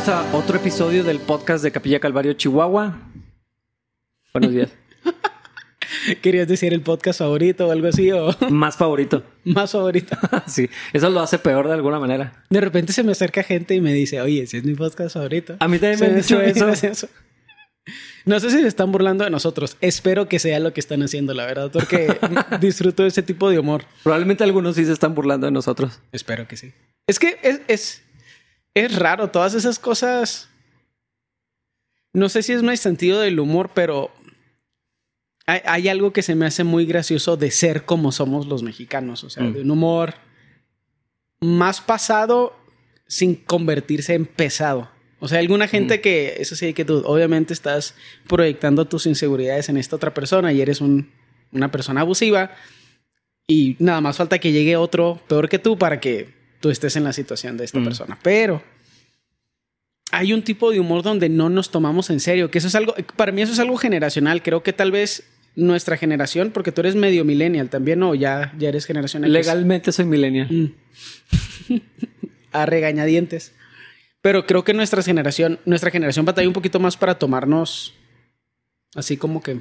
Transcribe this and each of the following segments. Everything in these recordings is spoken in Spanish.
Bienvenidos a otro episodio del podcast de Capilla Calvario, Chihuahua. Buenos días. ¿Querías decir el podcast favorito o algo así? ¿O Más favorito. más favorito? Sí, eso lo hace peor de alguna manera. De repente se me acerca gente y me dice, oye, ese es mi podcast favorito. A mí también me han dicho eso. No sé si se están burlando de nosotros. Espero que sea lo que están haciendo, la verdad, porque disfruto de ese tipo de humor. Probablemente algunos sí se están burlando de nosotros. Espero que sí. Es que es, es, es raro, todas esas cosas. No sé si es mi sentido del humor, pero hay, hay algo que se me hace muy gracioso de ser como somos los mexicanos. O sea, Mm. de un humor más pasado sin convertirse en pesado. O sea, alguna gente que, eso sí, que tú obviamente estás proyectando tus inseguridades en esta otra persona y eres un- una persona abusiva y nada más falta que llegue otro peor que tú para que tú estés en la situación de esta Mm. persona. Pero hay un tipo de humor donde no nos tomamos en serio, que eso es algo, para mí eso es algo generacional. Creo que tal vez nuestra generación, porque tú eres medio millennial también, o ya, ya eres generación X. Legalmente soy millennial. Mm. a regañadientes. Pero creo que nuestra generación, nuestra generación batalla un poquito más para tomarnos así como que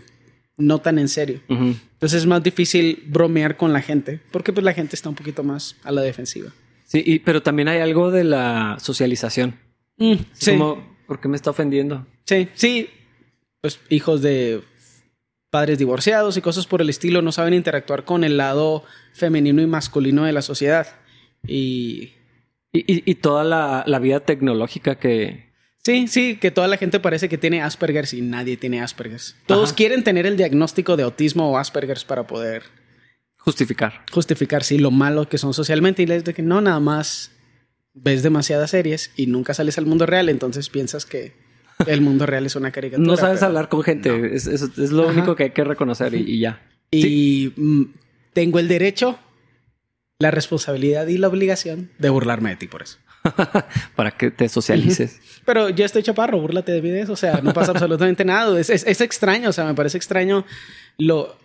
no tan en serio. Entonces es más difícil bromear con la gente, porque pues la gente está un poquito más a la defensiva. Sí, y- pero también hay algo de la socialización. Mm, sí, Como, ¿por qué me está ofendiendo? sí, sí. Pues hijos de padres divorciados y cosas por el estilo no saben interactuar con el lado femenino y masculino de la sociedad. Y Y, y- y toda la, la vida tecnológica que... Sí, sí, que toda la gente parece que tiene Asperger y nadie tiene Asperger. Todos Ajá. quieren tener el diagnóstico de autismo o Asperger para poder Justificar. justificar sí, lo malo que son socialmente y les de que no, nada más ves demasiadas series y nunca sales al mundo real, entonces piensas que el mundo real es una caricatura. No sabes pero- hablar con gente. Es, es- es lo Ajá. único que hay que reconocer y, y ya. Y mm, tengo el derecho, la responsabilidad y la obligación de burlarme de ti por eso. Para que te socialices. Pero yo estoy chaparro, búrlate de mí de eso. O sea, no pasa absolutamente nada. Es, es- es extraño, o sea, me parece extraño lo,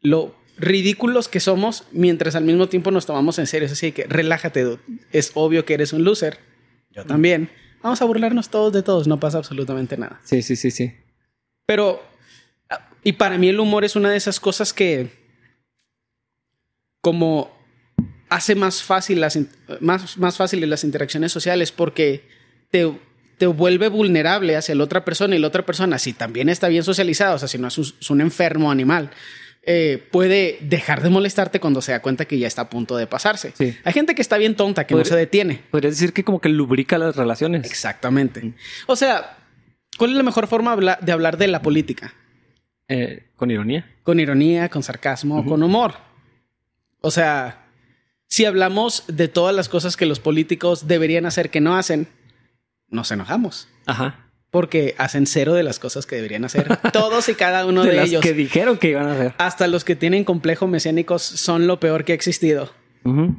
lo ridículos que somos mientras al mismo tiempo nos tomamos en serio. Así que relájate, dude. Es obvio que eres un loser. Yo también. Vamos a burlarnos todos de todos, no pasa absolutamente nada. Sí, sí, sí, sí. Pero, ah, y para mí el humor es una de esas cosas que, como hace más fácil las, más, más fáciles las interacciones sociales porque te, te vuelve vulnerable hacia la otra persona y la otra persona, si también está bien socializada, o sea, si no es un, es un enfermo animal, eh, puede dejar de molestarte cuando se da cuenta que ya está a punto de pasarse. Sí. Hay gente que está bien tonta, que no Podría- se detiene. Podrías decir que como que lubrica las relaciones. Exactamente. O sea, ¿cuál es la mejor forma de hablar de la política? Eh, con ironía. con ironía, con sarcasmo, con humor. O sea, si hablamos de todas las cosas que los políticos deberían hacer que no hacen, nos enojamos. Ajá. Porque hacen cero de las cosas que deberían hacer. Todos y cada uno de de, las ellos. que dijeron que iban a hacer. Hasta los que tienen complejo mesiánicos son lo peor que ha existido.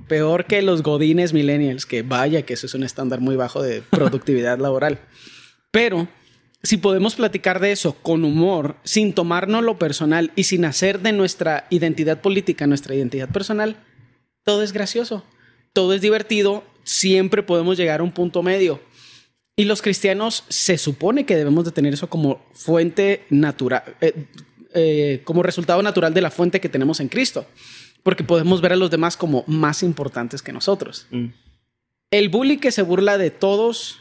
Peor que los godines millennials, que vaya que eso es un estándar muy bajo de productividad laboral. Pero si podemos platicar de eso con humor, sin tomarnos lo personal y sin hacer de nuestra identidad política nuestra identidad personal, todo es gracioso, todo es divertido, siempre podemos llegar a un punto medio. Y los cristianos se supone que debemos de tener eso como fuente natural, eh, eh, como resultado natural de la fuente que tenemos en Cristo, porque podemos ver a los demás como más importantes que nosotros. Mm. El bully que se burla de todos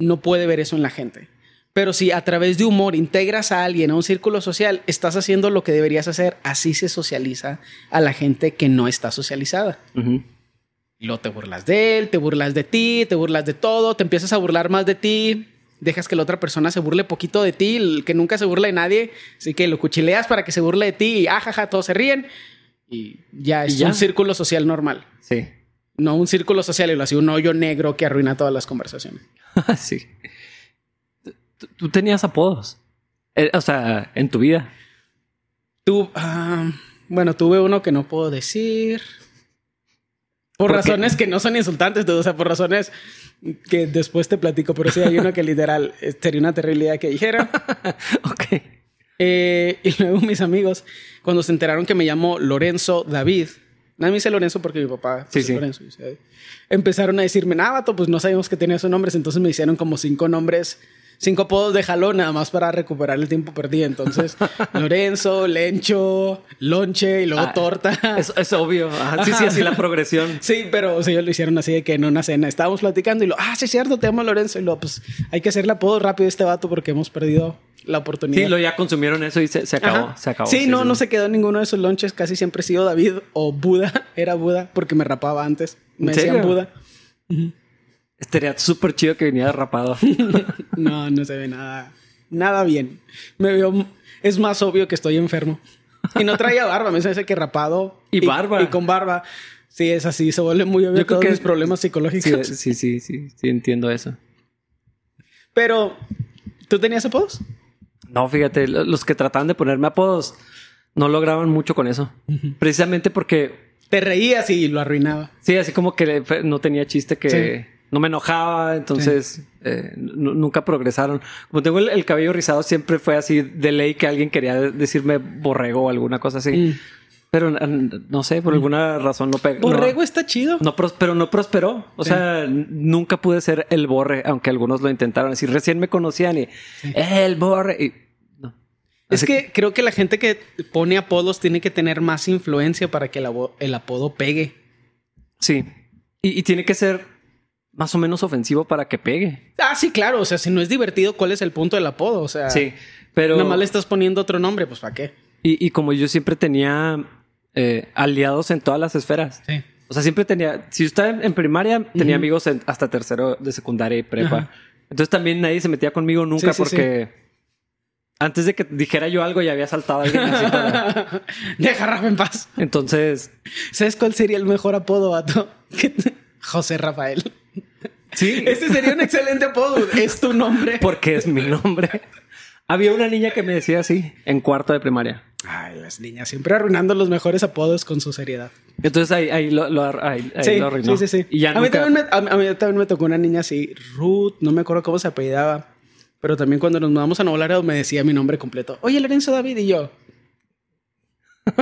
no puede ver eso en la gente. Pero si a través de humor integras a alguien a un círculo social, estás haciendo lo que deberías hacer. Así se socializa a la gente que no está socializada. Luego te burlas de él, te burlas de ti, te burlas de todo, te empiezas a burlar más de ti, dejas que la otra persona se burle poquito de ti, el que nunca se burla de nadie, así que lo cuchileas para que se burle de ti y ajaja, todos se ríen y ya es Y ya. un círculo social normal. Sí. No un círculo social y lo así, un hoyo negro que arruina todas las conversaciones. sí. Tú, tú tenías apodos. Eh, o sea, en tu vida. Tú, ah, bueno, tuve uno que no puedo decir. Por, razones que no son insultantes, dude, o sea, por razones que después te platico, pero sí hay uno que literal eh, sería una terribilidad que dijera. ok. Eh, y luego mis amigos, cuando se enteraron que me llamo Lorenzo David, Nadie me dice Lorenzo porque mi papá Sí, es sí. Lorenzo. Empezaron a decirme, nada, vato, pues no sabíamos que tenía esos nombres. Entonces me hicieron como cinco nombres, cinco apodos de jalón nada más para recuperar el tiempo perdido. Entonces, Lorenzo, Lencho, Lonche y luego Ah, Torta. Es, es obvio. Ajá, sí, sí, así la progresión. Sí, pero o sea, ellos lo hicieron así de que en una cena estábamos platicando y lo, ah, sí es cierto, te amo Lorenzo. Y lo, pues hay que hacerle apodo rápido a este vato porque hemos perdido la oportunidad. Sí, lo ya consumieron eso y se, se acabó. Ajá. Se acabó. Sí, no, no se quedó ninguno de esos lonches. Casi siempre he sido David o Buda. Era Buda porque me rapaba antes. Me ¿En decían serio? Buda. Estaría súper chido que viniera rapado. No, no se ve nada, nada bien. Me veo, es más obvio que estoy enfermo. Y no traía barba, me parece que rapado. Y barba. Y con barba. Sí, es así, se vuelve muy obvio Yo creo todos que- mis problemas psicológicos. sí, sí, sí, sí, entiendo eso. Pero, ¿tú tenías apodos? No, fíjate, lo- los que trataban de ponerme apodos no lograban mucho con eso. Precisamente porque, Te reías y lo arruinaba. sí, así como que no tenía chiste que Sí. No me enojaba, entonces eh, nu- nunca progresaron. Como tengo el, el cabello rizado, siempre fue así de ley que alguien quería decirme borrego o alguna cosa así. Mm. Pero no sé, por alguna razón no pegó. Borrego está chido. No, pero no prosperó. O Sí. sea, nunca pude ser el borre, aunque algunos lo intentaron. Así recién me conocían y el borre. Y, no. Es que creo que la gente que pone apodos tiene que tener más influencia para que el, apodo pegue. Sí. Y, y tiene que ser más o menos ofensivo para que pegue. Ah, sí, claro. O sea, si no es divertido, ¿cuál es el punto del apodo? O sea, Sí. Pero. nada más le estás poniendo otro nombre, pues ¿para qué? Y, y como yo siempre tenía eh, aliados en todas las esferas. Sí. O sea, siempre tenía. Si yo estaba en, primaria, tenía amigos en- hasta tercero de secundaria y prepa. Ajá. Entonces también nadie se metía conmigo nunca Sí, sí, porque. Antes de que dijera yo algo, ya había saltado alguien así para- Deja a Rafa en paz. Entonces, ¿Sabes cuál sería el mejor apodo, vato? José Rafael. Sí, Ese sería un excelente apodo. Es tu nombre. porque es mi nombre. Había una niña que me decía así en cuarto de primaria. Ay, las niñas siempre arruinando los mejores apodos con su seriedad. Entonces ahí, ahí lo, lo, ahí- ahí Sí, lo arruinó. sí, sí, sí. Y ya a, mí también me, a, a mí también me tocó una niña así, Ruth, no me acuerdo cómo se apellidaba, pero también cuando nos mudamos a Nuevo me decía mi nombre completo. Oye, Lorenzo David y yo.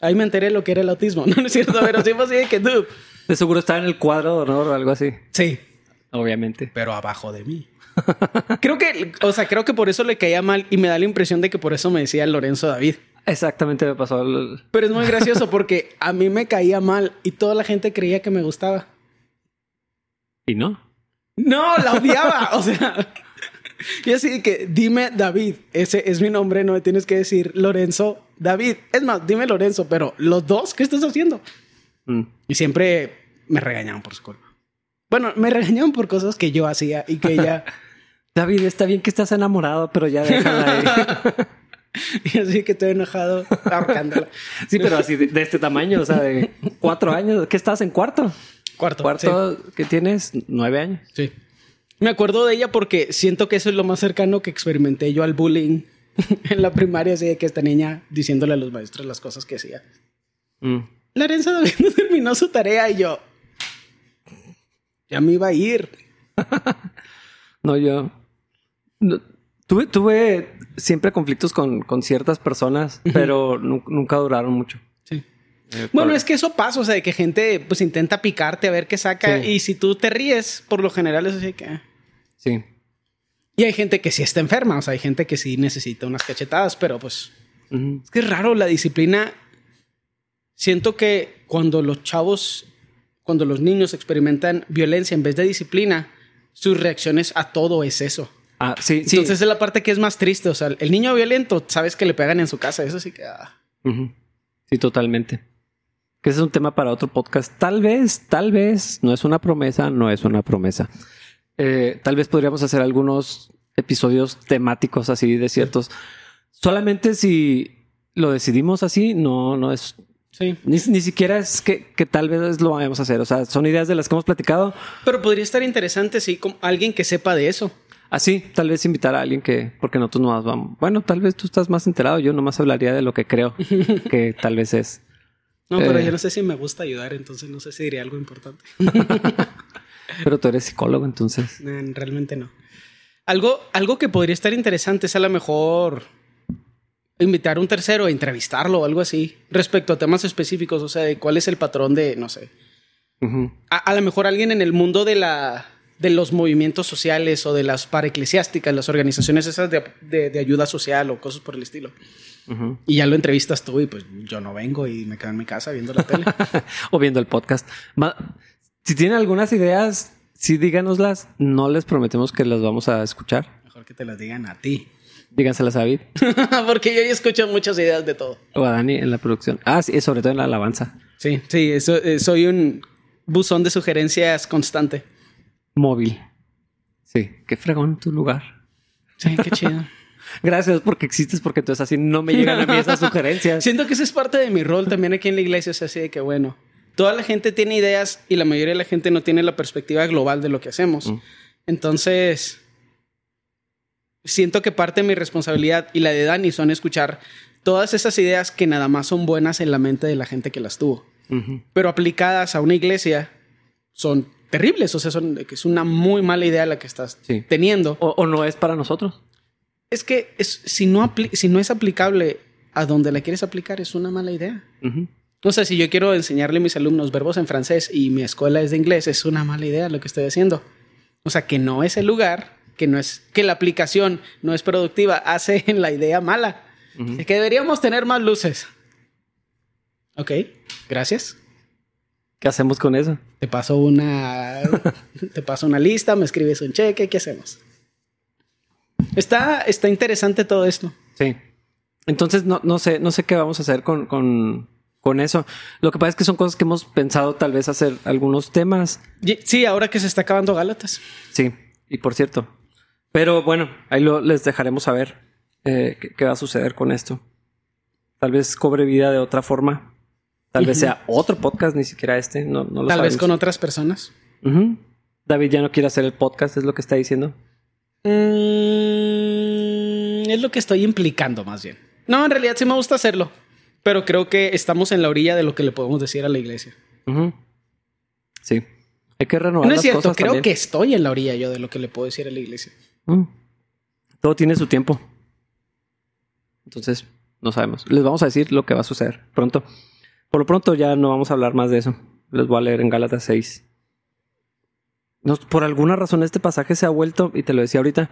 Ahí me enteré lo que era el autismo. No, no es cierto, pero sí fue así de que tú. De seguro estaba en el cuadro de honor o algo así. Sí, Obviamente. pero abajo de mí. creo que, o sea, creo que por eso le caía mal y me da la impresión de que por eso me decía Lorenzo David. Exactamente me pasó. el- Pero es muy gracioso porque a mí me caía mal y toda la gente creía que me gustaba. Y no. No, la odiaba. o sea, yo así que dime David, ese es mi nombre, no me tienes que decir Lorenzo David. Es más, dime Lorenzo, pero los dos, ¿qué estás haciendo? Mm. Y siempre me regañaban por su culpa. Bueno, me regañaban por cosas que yo hacía y que ella. David, está bien que estás enamorado, pero ya déjala ahí. y así que estoy enojado ahorcándola. sí, pero así de, de este tamaño, o sea, de cuatro años. ¿Qué estás en cuarto? Cuarto. Cuarto que tienes nueve años. Sí. sí. Me acuerdo de ella porque siento que eso es lo más cercano que experimenté yo al bullying en la primaria, así de que esta niña diciéndole a los maestros las cosas que hacía. Mm. Lorenzo David no terminó su tarea y yo. Ya me iba a ir. No, yo. no, tuve, tuve siempre conflictos con, con ciertas personas, pero nu- nunca duraron mucho. Sí. Eh, Bueno, por- es que eso pasa, o sea, de que gente pues intenta picarte a ver qué saca Sí. y si tú te ríes, por lo general es así que... ah. Sí. Y hay gente que sí está enferma, o sea, hay gente que sí necesita unas cachetadas, pero pues es que es raro la disciplina. Siento que cuando los chavos, cuando los niños experimentan violencia en vez de disciplina, sus reacciones a todo es eso. Ah, sí, sí. Entonces es la parte que es más triste. O sea, el niño violento, sabes que le pegan en su casa. Eso sí que. ah. Sí, totalmente. Que ese es un tema para otro podcast. Tal vez, tal vez, no es una promesa, no es una promesa. Eh, tal vez podríamos hacer algunos episodios temáticos así de ciertos. Solamente si lo decidimos así, no, no es. Sí. Ni, ni siquiera es que, que tal vez lo vayamos a hacer. O sea, son ideas de las que hemos platicado. Pero podría estar interesante, sí, con alguien que sepa de eso. Así, tal vez invitar a alguien que, porque nosotros nomás vamos. Bueno, tal vez tú estás más enterado. Yo nomás hablaría de lo que creo que tal vez es. No, pero Eh. yo no sé si me gusta ayudar, entonces no sé si diría algo importante. Pero tú eres psicólogo, entonces. Eh, Realmente no. Algo, algo que podría estar interesante es a lo mejor invitar a un tercero a entrevistarlo o algo así respecto a temas específicos, o sea, de cuál es el patrón de, no sé. a, a lo mejor alguien en el mundo de la de los movimientos sociales o de las paraeclesiásticas, las organizaciones esas de, de- de ayuda social o cosas por el estilo. Y ya lo entrevistas tú y pues yo no vengo y me quedo en mi casa viendo la tele. o viendo el podcast. Ma- si tienen algunas ideas, sí díganoslas. No les prometemos que las vamos a escuchar. Mejor que te las digan a ti. Díganselas a David Porque yo ya escucho muchas ideas de todo. o a Dani en la producción. Ah, sí, sobre todo en la alabanza Sí, sí, eso, eh, soy un buzón de sugerencias constante. móvil. Sí, qué fregón tu lugar. Sí, qué chido. Gracias porque existes, porque entonces así no me llegan a mí esas sugerencias. Siento que ese es parte de mi rol también aquí en la iglesia. Es así de que, bueno, toda la gente tiene ideas y la mayoría de la gente no tiene la perspectiva global de lo que hacemos. Mm. Entonces, siento que parte de mi responsabilidad y la de Dani son escuchar todas esas ideas que nada más son buenas en la mente de la gente que las tuvo. Pero aplicadas a una iglesia son terribles. O sea, son, que es una muy mala idea la que estás Sí. teniendo. o, o no es para nosotros. Es que es, si, no apli- si no es aplicable a donde la quieres aplicar, es una mala idea. Ujú. O sea, si yo quiero enseñarle a mis alumnos verbos en francés y mi escuela es de inglés, es una mala idea lo que estoy haciendo. O sea, que no es el lugar, que no es que la aplicación no es productiva, hace en la idea mala. Es que deberíamos tener más luces. Ok, gracias. ¿Qué hacemos con eso? Te paso una te paso una lista, me escribes un cheque, ¿qué hacemos? Está, está interesante todo esto. Sí. Entonces no, no sé, no sé qué vamos a hacer con, con, con eso. Lo que pasa es que son cosas que hemos pensado tal vez hacer algunos temas. Sí, ahora que se está acabando Gálatas. Sí, y por cierto. Pero bueno, ahí lo, les dejaremos saber eh, qué, qué va a suceder con esto. Tal vez cobre vida de otra forma. Tal vez sea otro podcast, ni siquiera este. No, no lo Tal vez con otras personas. David ya no quiere hacer el podcast, es lo que está diciendo. Mm, es lo que estoy implicando más bien. No, en realidad sí me gusta hacerlo. Pero creo que estamos en la orilla de lo que le podemos decir a la iglesia. Sí. Hay que renovar No es cierto, cosas creo también. que estoy en la orilla yo de lo que le puedo decir a la iglesia. Mm. Todo tiene su tiempo. Entonces, no sabemos. Les vamos a decir lo que va a suceder pronto. Por lo pronto ya no vamos a hablar más de eso. Les voy a leer en Gálatas 6. Nos- por alguna razón este pasaje se ha vuelto, y te lo decía ahorita,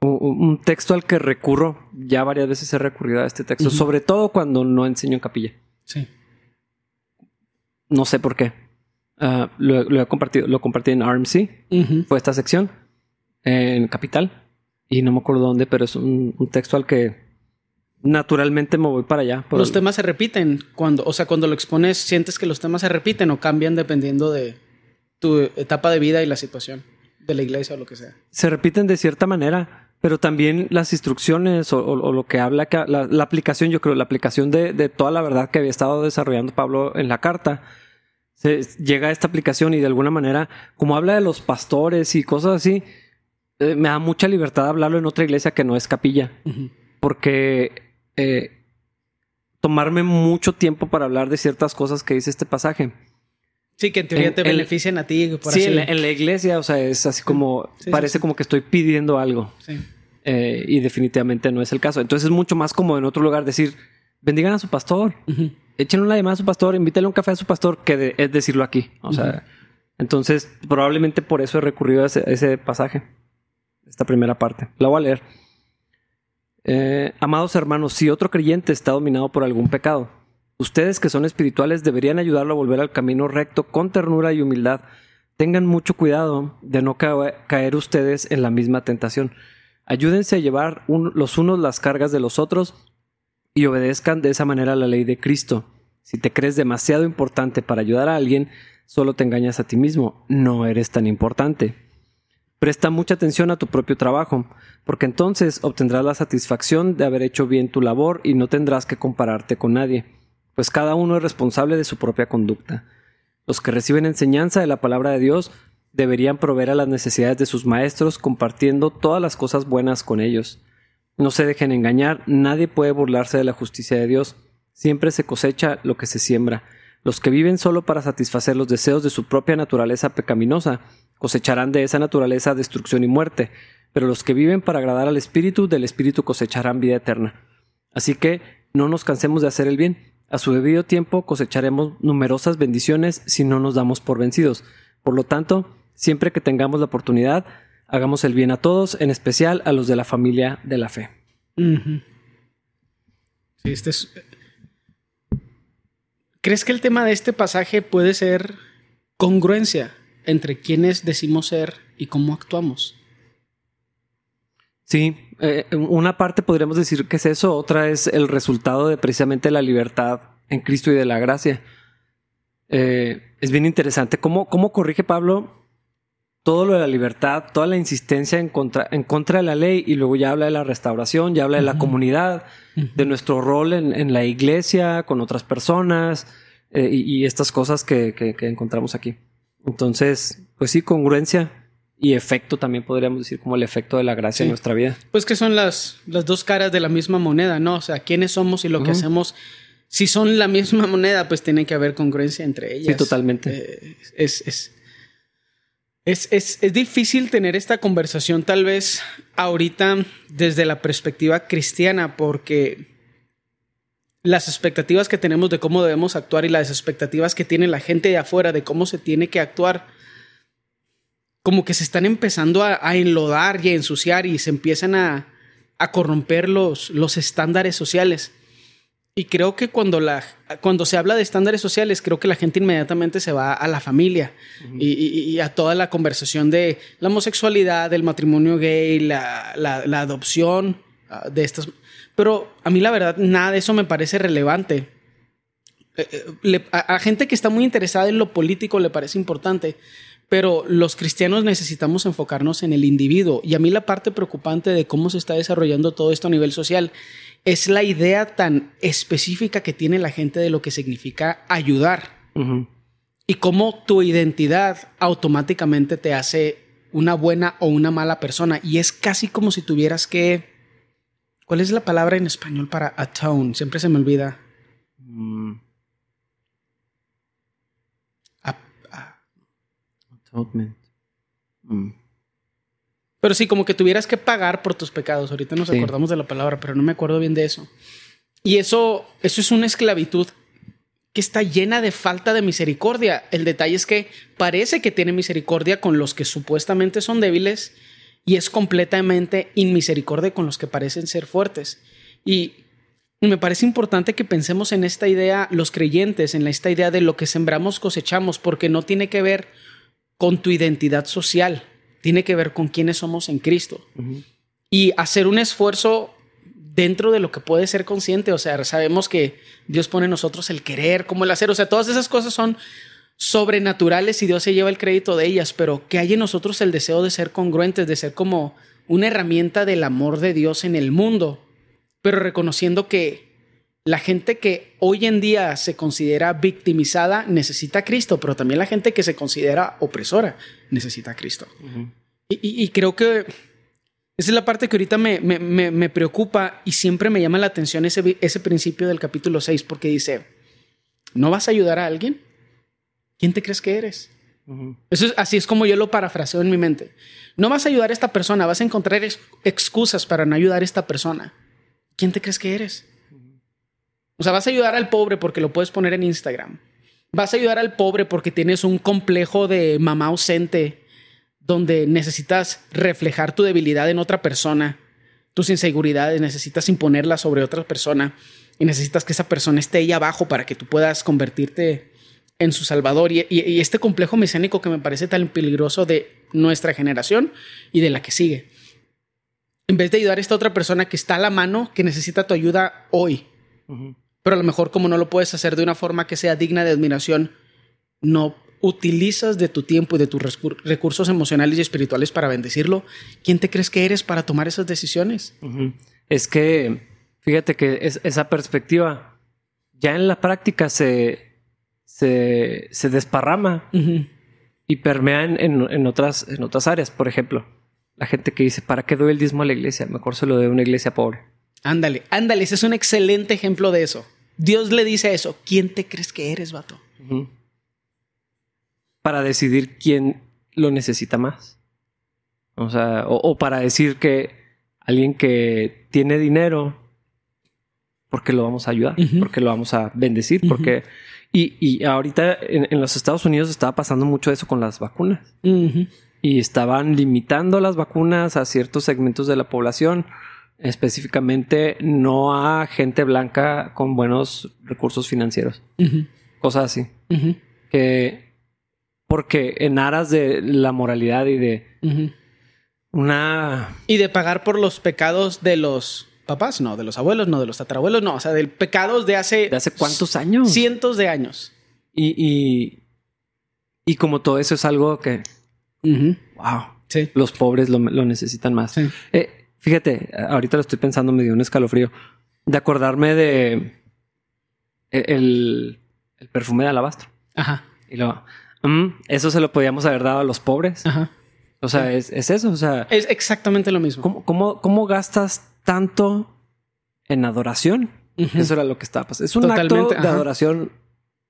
un texto al que recurro. Ya varias veces he recurrido a este texto, sobre todo cuando no enseño en capilla. Sí. No sé por qué. Ah, lo, lo he compartido, lo compartí en RMC, Ujú. fue esta sección en Capital y no me acuerdo dónde, pero es un, un texto al que naturalmente me voy para allá. por Los el- temas se repiten cuando, o sea, cuando lo expones, sientes que los temas se repiten o cambian dependiendo de tu etapa de vida y la situación de la iglesia o lo que sea. se repiten de cierta manera, pero también las instrucciones o, o- o lo que habla, que la, la aplicación, yo creo, la aplicación de, de toda la verdad que había estado desarrollando Pablo en la carta, se, llega a esta aplicación y de alguna manera, como habla de los pastores y cosas así, eh, me da mucha libertad hablarlo en otra iglesia que no es capilla. Porque eh, tomarme mucho tiempo para hablar de ciertas cosas que dice este pasaje. Sí, que en teoría En- te en- benefician a ti. Por sí, así. en la, en la iglesia, o sea, es así como, Sí, sí, parece sí. como que estoy pidiendo algo Sí. eh, y definitivamente no es el caso. Entonces es mucho más como en otro lugar decir, bendigan a su pastor, Ujú. échenle una llamada a su pastor, invítale un café a su pastor, que de- es decirlo aquí. O sea, entonces probablemente por eso he recurrido a ese, a ese pasaje, esta primera parte. La voy a leer. Eh, amados hermanos, si otro creyente está dominado por algún pecado, ustedes que son espirituales deberían ayudarlo a volver al camino recto con ternura y humildad. Tengan mucho cuidado de no ca- caer ustedes en la misma tentación. Ayúdense a llevar los unos las cargas de los otros y obedezcan de esa manera la ley de Cristo. Si te crees demasiado importante para ayudar a alguien, solo te engañas a ti mismo. No eres tan importante. Presta mucha atención a tu propio trabajo, porque entonces obtendrás la satisfacción de haber hecho bien tu labor y no tendrás que compararte con nadie, pues cada uno es responsable de su propia conducta. Los que reciben enseñanza de la palabra de Dios deberían proveer a las necesidades de sus maestros compartiendo todas las cosas buenas con ellos. No se dejen engañar, nadie puede burlarse de la justicia de Dios. Siempre se cosecha lo que se siembra. Los que viven solo para satisfacer los deseos de su propia naturaleza pecaminosa cosecharán de esa naturaleza destrucción y muerte, pero los que viven para agradar al Espíritu, del Espíritu cosecharán vida eterna. Así que no nos cansemos de hacer el bien. A su debido tiempo cosecharemos numerosas bendiciones si no nos damos por vencidos. Por lo tanto, siempre que tengamos la oportunidad, hagamos el bien a todos, en especial a los de la familia de la fe. este es... ¿Crees que el tema de este pasaje puede ser congruencia entre quienes decimos ser y cómo actuamos? Sí, eh, una parte podríamos decir que es eso, otra es el resultado de precisamente la libertad en Cristo y de la gracia. Eh, es bien interesante cómo, cómo corrige Pablo todo lo de la libertad, toda la insistencia en contra, en contra de la ley y luego ya habla de la restauración, ya habla de la comunidad, de nuestro rol en, la iglesia, con otras personas eh, y, estas cosas que, que, encontramos aquí. Entonces, pues sí, congruencia y efecto también podríamos decir como el efecto de la gracia en nuestra vida. Pues que son las, las dos caras de la misma moneda, ¿no? O sea, quiénes somos y lo que hacemos. Si son la misma moneda, pues tiene que haber congruencia entre ellas. Sí, totalmente. Eh, es, es, es, es, es, difícil tener esta conversación tal vez ahorita desde la perspectiva cristiana porque las expectativas que tenemos de cómo debemos actuar y las expectativas que tiene la gente de afuera de cómo se tiene que actuar como que se están empezando a, enlodar y a ensuciar y se empiezan a, corromper los, los, estándares sociales. Y creo que cuando, la, cuando se habla de estándares sociales, creo que la gente inmediatamente se va a la familia y, a toda la conversación de la homosexualidad, del matrimonio gay, la, la, adopción ah, de estas. Pero a mí la verdad, nada de eso me parece relevante. Eh, eh, a gente que está muy interesada en lo político le parece importante, pero los cristianos necesitamos enfocarnos en el individuo. Y a mí la parte preocupante de cómo se está desarrollando todo esto a nivel social es la idea tan específica que tiene la gente de lo que significa ayudar. Y cómo tu identidad automáticamente te hace una buena o una mala persona. Y es casi como si tuvieras que... ¿Cuál es la palabra en español para atone? Siempre se me olvida. Mm. Mm. Pero sí, como que tuvieras que pagar por tus pecados. Ahorita nos acordamos de la palabra, pero no me acuerdo bien de eso. Y eso, eso es una esclavitud que está llena de falta de misericordia. El detalle es que parece que tiene misericordia con los que supuestamente son débiles y es completamente inmisericordia con los que parecen ser fuertes. Y me parece importante que pensemos en esta idea, los creyentes, en esta idea de lo que sembramos cosechamos, porque no tiene que ver con tu identidad social, tiene que ver con quiénes somos en Cristo. Y hacer un esfuerzo dentro de lo que puede ser consciente, o sea, sabemos que Dios pone en nosotros el querer, como el hacer, o sea, todas esas cosas son sobrenaturales y Dios se lleva el crédito de ellas, pero que hay en nosotros el deseo de ser congruentes, de ser como una herramienta del amor de Dios en el mundo, pero reconociendo que la gente que hoy en día se considera victimizada necesita a Cristo, pero también la gente que se considera opresora necesita a Cristo. y, creo que esa es la parte que ahorita me, preocupa y siempre me llama la atención ese, ese principio del capítulo 6, porque dice, ¿no vas a ayudar a alguien? ¿Quién te crees que eres? Eso es, así es como yo lo parafraseo en mi mente. No vas a ayudar a esta persona, vas a encontrar excusas para no ayudar a esta persona. ¿Quién te crees que eres? O sea, vas a ayudar al pobre porque lo puedes poner en Instagram. Vas a ayudar al pobre porque tienes un complejo de mamá ausente donde necesitas reflejar tu debilidad en otra persona, tus inseguridades, necesitas imponerlas sobre otra persona y necesitas que esa persona esté ahí abajo para que tú puedas convertirte en su salvador. Y, este complejo mesiánico que me parece tan peligroso de nuestra generación y de la que sigue. En vez de ayudar a esta otra persona que está a la mano, que necesita tu ayuda hoy, pero a lo mejor como no lo puedes hacer de una forma que sea digna de admiración, no utilizas de tu tiempo y de tus recursos emocionales y espirituales para bendecirlo. ¿Quién te crees que eres para tomar esas decisiones? Es que, fíjate que esa perspectiva ya en la práctica se, se, desparrama y permea en, otras, en otras áreas. Por ejemplo, la gente que dice, ¿para qué doy el diezmo a la iglesia? Mejor se lo doy a una iglesia pobre. Ándale, ándale, ese es un excelente ejemplo de eso. Dios le dice eso. ¿Quién te crees que eres, vato? Para decidir quién lo necesita más. O sea, o, para decir que alguien que tiene dinero porque lo vamos a ayudar, porque lo vamos a bendecir, porque... Y, y ahorita en, en, los Estados Unidos estaba pasando mucho eso con las vacunas. Y estaban limitando las vacunas a ciertos segmentos de la población, específicamente no a gente blanca con buenos recursos financieros. Cosas así. Que porque en aras de la moralidad y de una... Y de pagar por los pecados de los papás, no, de los abuelos, no, de los tatarabuelos, no, o sea, de pecados de hace... ¿De hace cuántos años? Cientos de años. Y, y, y como todo eso es algo que... Wow. Sí. Los pobres lo, lo necesitan más. Eh, fíjate, ahorita lo estoy pensando, me dio un escalofrío. De acordarme de... E, El, el perfume de alabastro. Ajá. Y luego... Mm, eso se lo podíamos haber dado a los pobres. Ajá. O sea, es, es, eso. O sea, es exactamente lo mismo. ¿cómo, cómo, cómo gastas tanto en adoración? Uh -huh. Eso era lo que estaba pasando. Es un Totalmente, acto de adoración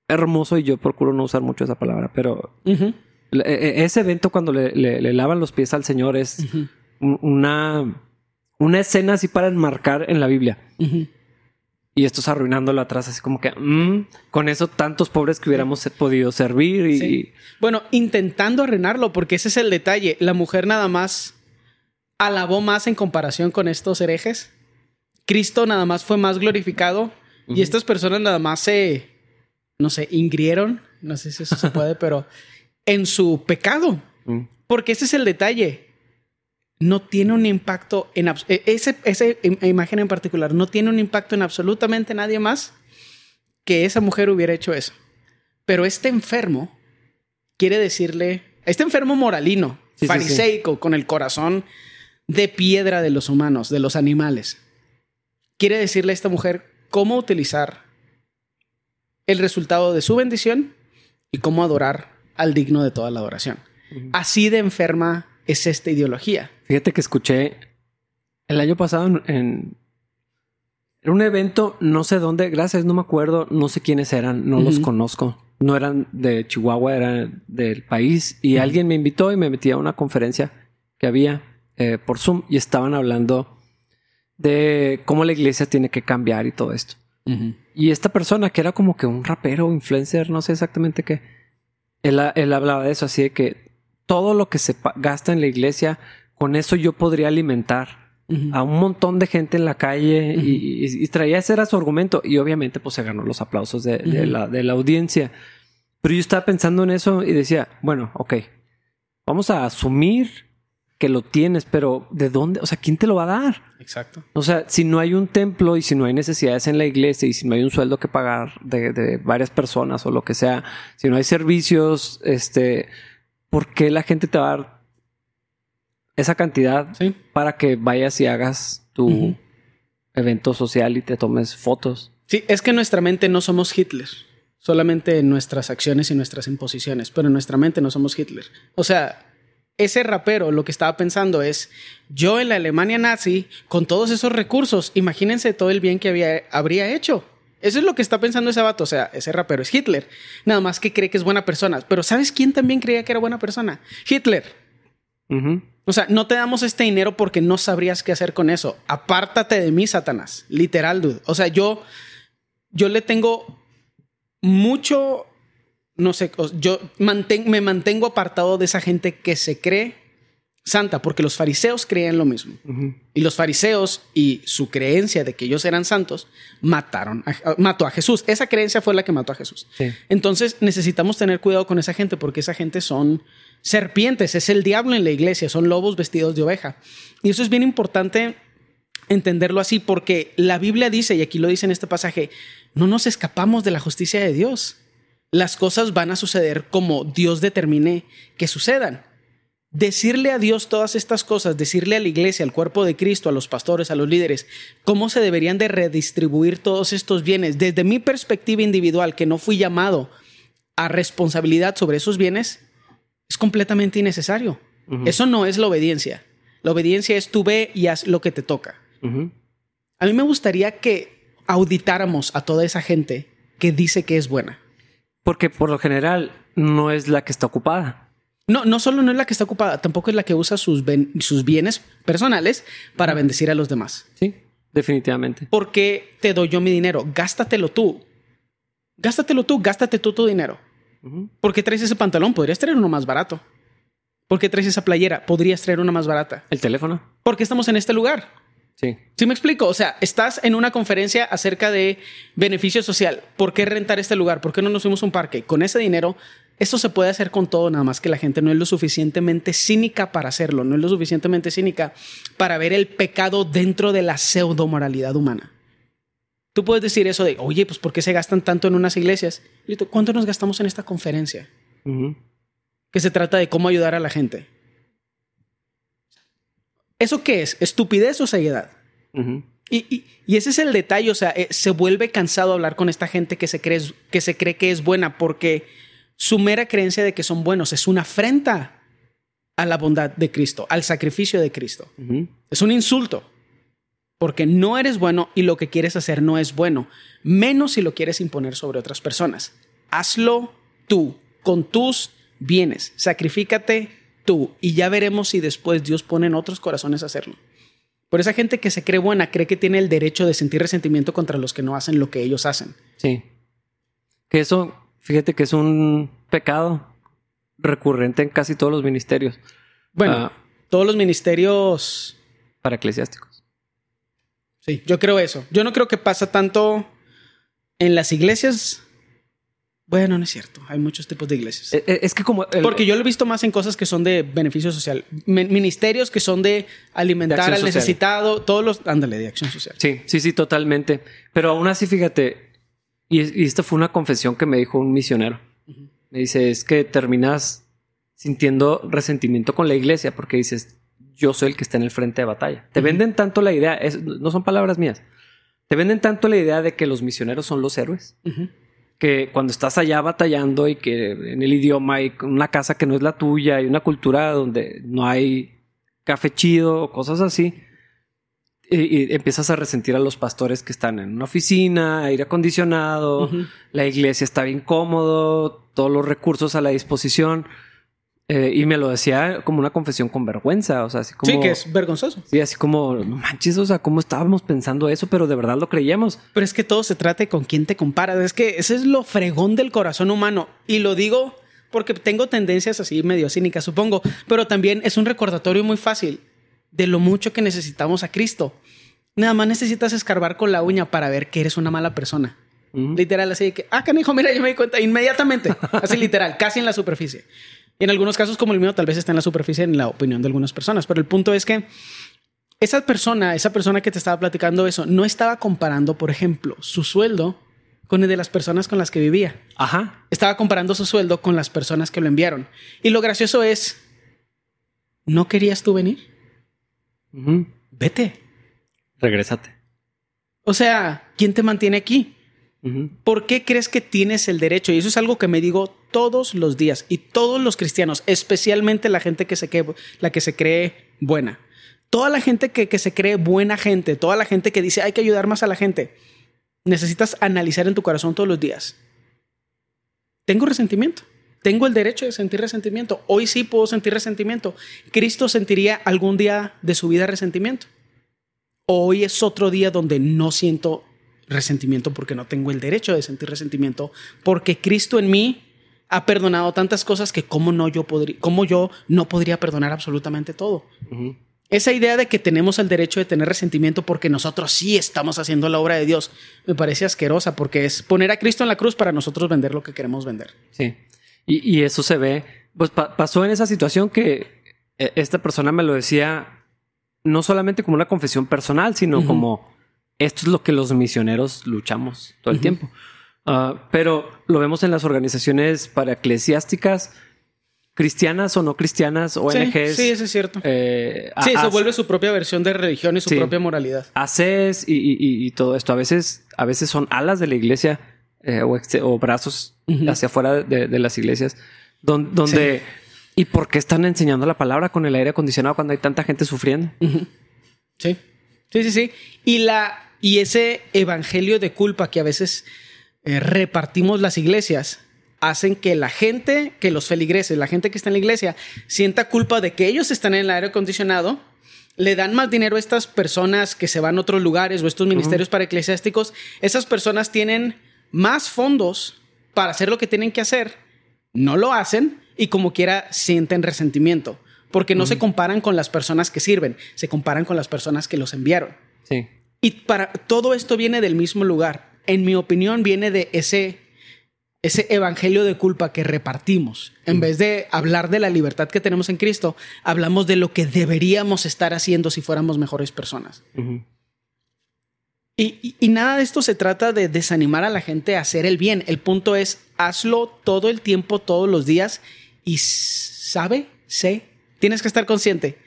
hermoso y yo procuro no usar mucho esa palabra, pero uh -huh. ese evento cuando le, le, le, lavan los pies al Señor es uh -huh. una, una escena así para enmarcar en la Biblia. Y esto es arruinándolo atrás, así como que mmm, con eso tantos pobres que hubiéramos podido servir. Y... Sí. Bueno, intentando arruinarlo, porque ese es el detalle. La mujer nada más alabó más en comparación con estos herejes. Cristo nada más fue más glorificado. Uh -huh. Y estas personas nada más se, no sé, ingrieron, no sé si eso se puede, pero en su pecado. Uh -huh. Porque ese es el detalle no tiene un impacto en ese, esa imagen en particular no tiene un impacto en absolutamente nadie más que esa mujer hubiera hecho eso. Pero este enfermo quiere decirle, este enfermo moralino, sí, fariseico, sí, sí. con el corazón de piedra de los humanos, de los animales, quiere decirle a esta mujer cómo utilizar el resultado de su bendición y cómo adorar al digno de toda la adoración. Así de enferma es esta ideología. Fíjate que escuché el año pasado en, en, un evento, no sé dónde, gracias, no me acuerdo, no sé quiénes eran, no uh -huh. los conozco. No eran de Chihuahua, eran del país. Y uh -huh. alguien me invitó y me metí a una conferencia que había eh, por Zoom y estaban hablando de cómo la iglesia tiene que cambiar y todo esto. Uh -huh. Y esta persona que era como que un rapero, influencer, no sé exactamente qué, él, él hablaba de eso, así de que todo lo que se gasta en la iglesia, con eso yo podría alimentar uh -huh. a un montón de gente en la calle uh -huh. y, y, y, traía ese era su argumento y obviamente pues se ganó los aplausos de, la, de la audiencia. Pero yo estaba pensando en eso y decía, bueno, ok, vamos a asumir que lo tienes, pero ¿de dónde? O sea, ¿quién te lo va a dar? Exacto. O sea, si no hay un templo y si no hay necesidades en la iglesia y si no hay un sueldo que pagar de, de varias personas o lo que sea, si no hay servicios, este, ¿por qué la gente te va a dar esa cantidad sí. para que vayas y hagas tu uh -huh. evento social y te tomes fotos? Sí, es que en nuestra mente no somos Hitler, solamente en nuestras acciones y nuestras imposiciones, pero en nuestra mente no somos Hitler. O sea, ese rapero lo que estaba pensando es, yo en la Alemania nazi, con todos esos recursos, imagínense todo el bien que había, habría hecho. Eso es lo que está pensando ese vato. O sea, ese rapero es Hitler. Nada más que cree que es buena persona. Pero ¿sabes quién también creía que era buena persona? Hitler. Uh -huh. O sea, no te damos este dinero porque no sabrías qué hacer con eso. Apártate de mí, Satanás. Literal, dude. O sea, yo, yo le tengo mucho, no sé, yo manten, me mantengo apartado de esa gente que se cree santa, porque los fariseos creían lo mismo. Uh -huh. Y los fariseos y su creencia de que ellos eran santos mataron, a, mató a Jesús. Esa creencia fue la que mató a Jesús. Sí. Entonces necesitamos tener cuidado con esa gente porque esa gente son serpientes, es el diablo en la iglesia, son lobos vestidos de oveja. Y eso es bien importante entenderlo así porque la Biblia dice, y aquí lo dice en este pasaje, no nos escapamos de la justicia de Dios. Las cosas van a suceder como Dios determine que sucedan decirle a Dios todas estas cosas, decirle a la iglesia, al cuerpo de Cristo, a los pastores, a los líderes, cómo se deberían de redistribuir todos estos bienes, desde mi perspectiva individual, que no fui llamado a responsabilidad sobre esos bienes, es completamente innecesario. Uh -huh. Eso no es la obediencia. La obediencia es tú ve y haz lo que te toca. Uh -huh. A mí me gustaría que auditáramos a toda esa gente que dice que es buena. Porque por lo general no es la que está ocupada. No, no solo no es la que está ocupada, tampoco es la que usa sus, sus bienes personales para bendecir a los demás. Sí. Definitivamente. ¿Por qué te doy yo mi dinero? Gástatelo tú. Gástatelo tú, gástate tú tu dinero. Ujú. ¿Por qué traes ese pantalón? Podrías traer uno más barato. ¿Por qué traes esa playera? Podrías traer una más barata. El teléfono. ¿Por qué estamos en este lugar? Sí. ¿Sí me explico? O sea, estás en una conferencia acerca de beneficio social. ¿Por qué rentar este lugar? ¿Por qué no nos fuimos a un parque? Con ese dinero, esto se puede hacer con todo, nada más que la gente no es lo suficientemente cínica para hacerlo, no es lo suficientemente cínica para ver el pecado dentro de la pseudo moralidad humana. Tú puedes decir eso de, oye, pues ¿por qué se gastan tanto en unas iglesias? ¿Cuánto nos gastamos en esta conferencia? Que se trata de cómo ayudar a la gente. ¿Eso qué es? ¿Estupidez o ceguedad? Y, y- y ese es el detalle, o sea, eh, se vuelve cansado hablar con esta gente que se, cree, que se cree que es buena porque su mera creencia de que son buenos es una afrenta a la bondad de Cristo, al sacrificio de Cristo. Es un insulto porque no eres bueno y lo que quieres hacer no es bueno, menos si lo quieres imponer sobre otras personas. Hazlo tú, con tus bienes, sacrifícate tú y ya veremos si después Dios pone en otros corazones a hacerlo. Por esa gente que se cree buena, cree que tiene el derecho de sentir resentimiento contra los que no hacen lo que ellos hacen. Sí. Que eso, fíjate que es un pecado recurrente en casi todos los ministerios Bueno, Ah. todos los ministerios para eclesiásticos. Sí, yo creo eso. Yo no creo que pasa tanto en las iglesias. Bueno, no es cierto. Hay muchos tipos de iglesias. Eh, eh, Es que como... el- Porque yo lo he visto más en cosas que son de beneficio social. Mi- Ministerios que son de alimentar De al necesitado. Todos los... Ándale, de acción social. Sí, sí, sí, totalmente. Pero aún así, fíjate, y, y esta fue una confesión que me dijo un misionero. Me dice, es que terminas sintiendo resentimiento con la iglesia porque dices, yo soy el que está en el frente de batalla. Te Ujú. venden tanto la idea, es- no son palabras mías, te venden tanto la idea de que los misioneros son los héroes, Ujú. Que cuando estás allá batallando y que en el idioma hay una casa que no es la tuya y una cultura donde no hay café chido o cosas así, y, y empiezas a resentir a los pastores que están en una oficina, aire acondicionado, la iglesia está bien cómodo, todos los recursos a la disposición. Eh, y me lo decía como una confesión con vergüenza, o sea, así como... Sí, que es vergonzoso. Sí, así como, no manches, o sea, ¿cómo estábamos pensando eso? Pero de verdad lo creíamos. Pero es que todo se trata de con quién te comparas. Es que ese es lo fregón del corazón humano. Y lo digo porque tengo tendencias así medio cínicas, supongo. Pero también es un recordatorio muy fácil de lo mucho que necesitamos a Cristo. Nada más necesitas escarbar con la uña para ver que eres una mala persona. Literal, así de que, ah, canijo, mira, yo me di cuenta inmediatamente. Así literal, casi en la superficie. Y en algunos casos, como el mío, tal vez está en la superficie en la opinión de algunas personas. Pero el punto es que esa persona, esa persona que te estaba platicando eso, no estaba comparando, por ejemplo, su sueldo con el de las personas con las que vivía. Ajá. Estaba comparando su sueldo con las personas que lo enviaron. Y lo gracioso es, ¿no querías tú venir? Vete. Regrésate. O sea, ¿quién te mantiene aquí? ¿Por qué crees que tienes el derecho? Y eso es algo que me digo todos los días y todos los cristianos, especialmente la gente que se cree, la que se cree buena. Toda la gente que, que se cree buena gente, toda la gente que dice hay que ayudar más a la gente, necesitas analizar en tu corazón todos los días. Tengo resentimiento. Tengo el derecho de sentir resentimiento. Hoy sí puedo sentir resentimiento. Cristo sentiría algún día de su vida resentimiento. Hoy es otro día donde no siento resentimiento porque no tengo el derecho de sentir resentimiento porque Cristo en mí ha perdonado tantas cosas que cómo no yo podría cómo yo no podría perdonar absolutamente todo. Esa idea de que tenemos el derecho de tener resentimiento porque nosotros sí estamos haciendo la obra de Dios me parece asquerosa porque es poner a Cristo en la cruz para nosotros vender lo que queremos vender. Sí. Y, y eso se ve. Pues pa- pasó en esa situación que eh, esta persona me lo decía no solamente como una confesión personal, sino como esto es lo que los misioneros luchamos todo el tiempo. Ah, pero lo vemos en las organizaciones para eclesiásticas, cristianas o no cristianas, ONGs. Sí, sí, eso es cierto. eh, sí, se vuelve su propia versión de religión y su Sí. propia moralidad. haces y, y- y- y todo esto. A veces, a veces son alas de la iglesia eh, o, brazos hacia afuera de, de las iglesias, don- donde... ¿Y por qué están enseñando la palabra con el aire acondicionado cuando hay tanta gente sufriendo? Sí. Sí, sí, sí. Y la y ese evangelio de culpa que a veces eh, repartimos las iglesias hacen que la gente, que los feligreses, la gente que está en la iglesia, sienta culpa de que ellos están en el aire acondicionado le dan más dinero a estas personas que se van a otros lugares o estos ministerios para eclesiásticos, esas personas tienen más fondos para hacer lo que tienen que hacer, no lo hacen y como quiera sienten resentimiento, porque no se comparan con las personas que sirven, se comparan con las personas que los enviaron. Sí. Y para todo esto viene del mismo lugar. En mi opinión, viene de ese ese evangelio de culpa que repartimos. En vez de hablar de la libertad que tenemos en Cristo, hablamos de lo que deberíamos estar haciendo si fuéramos mejores personas. y, y, nada de esto se trata de desanimar a la gente a hacer el bien. El punto es, hazlo todo el tiempo, todos los días, y sabe, sé, tienes que estar consciente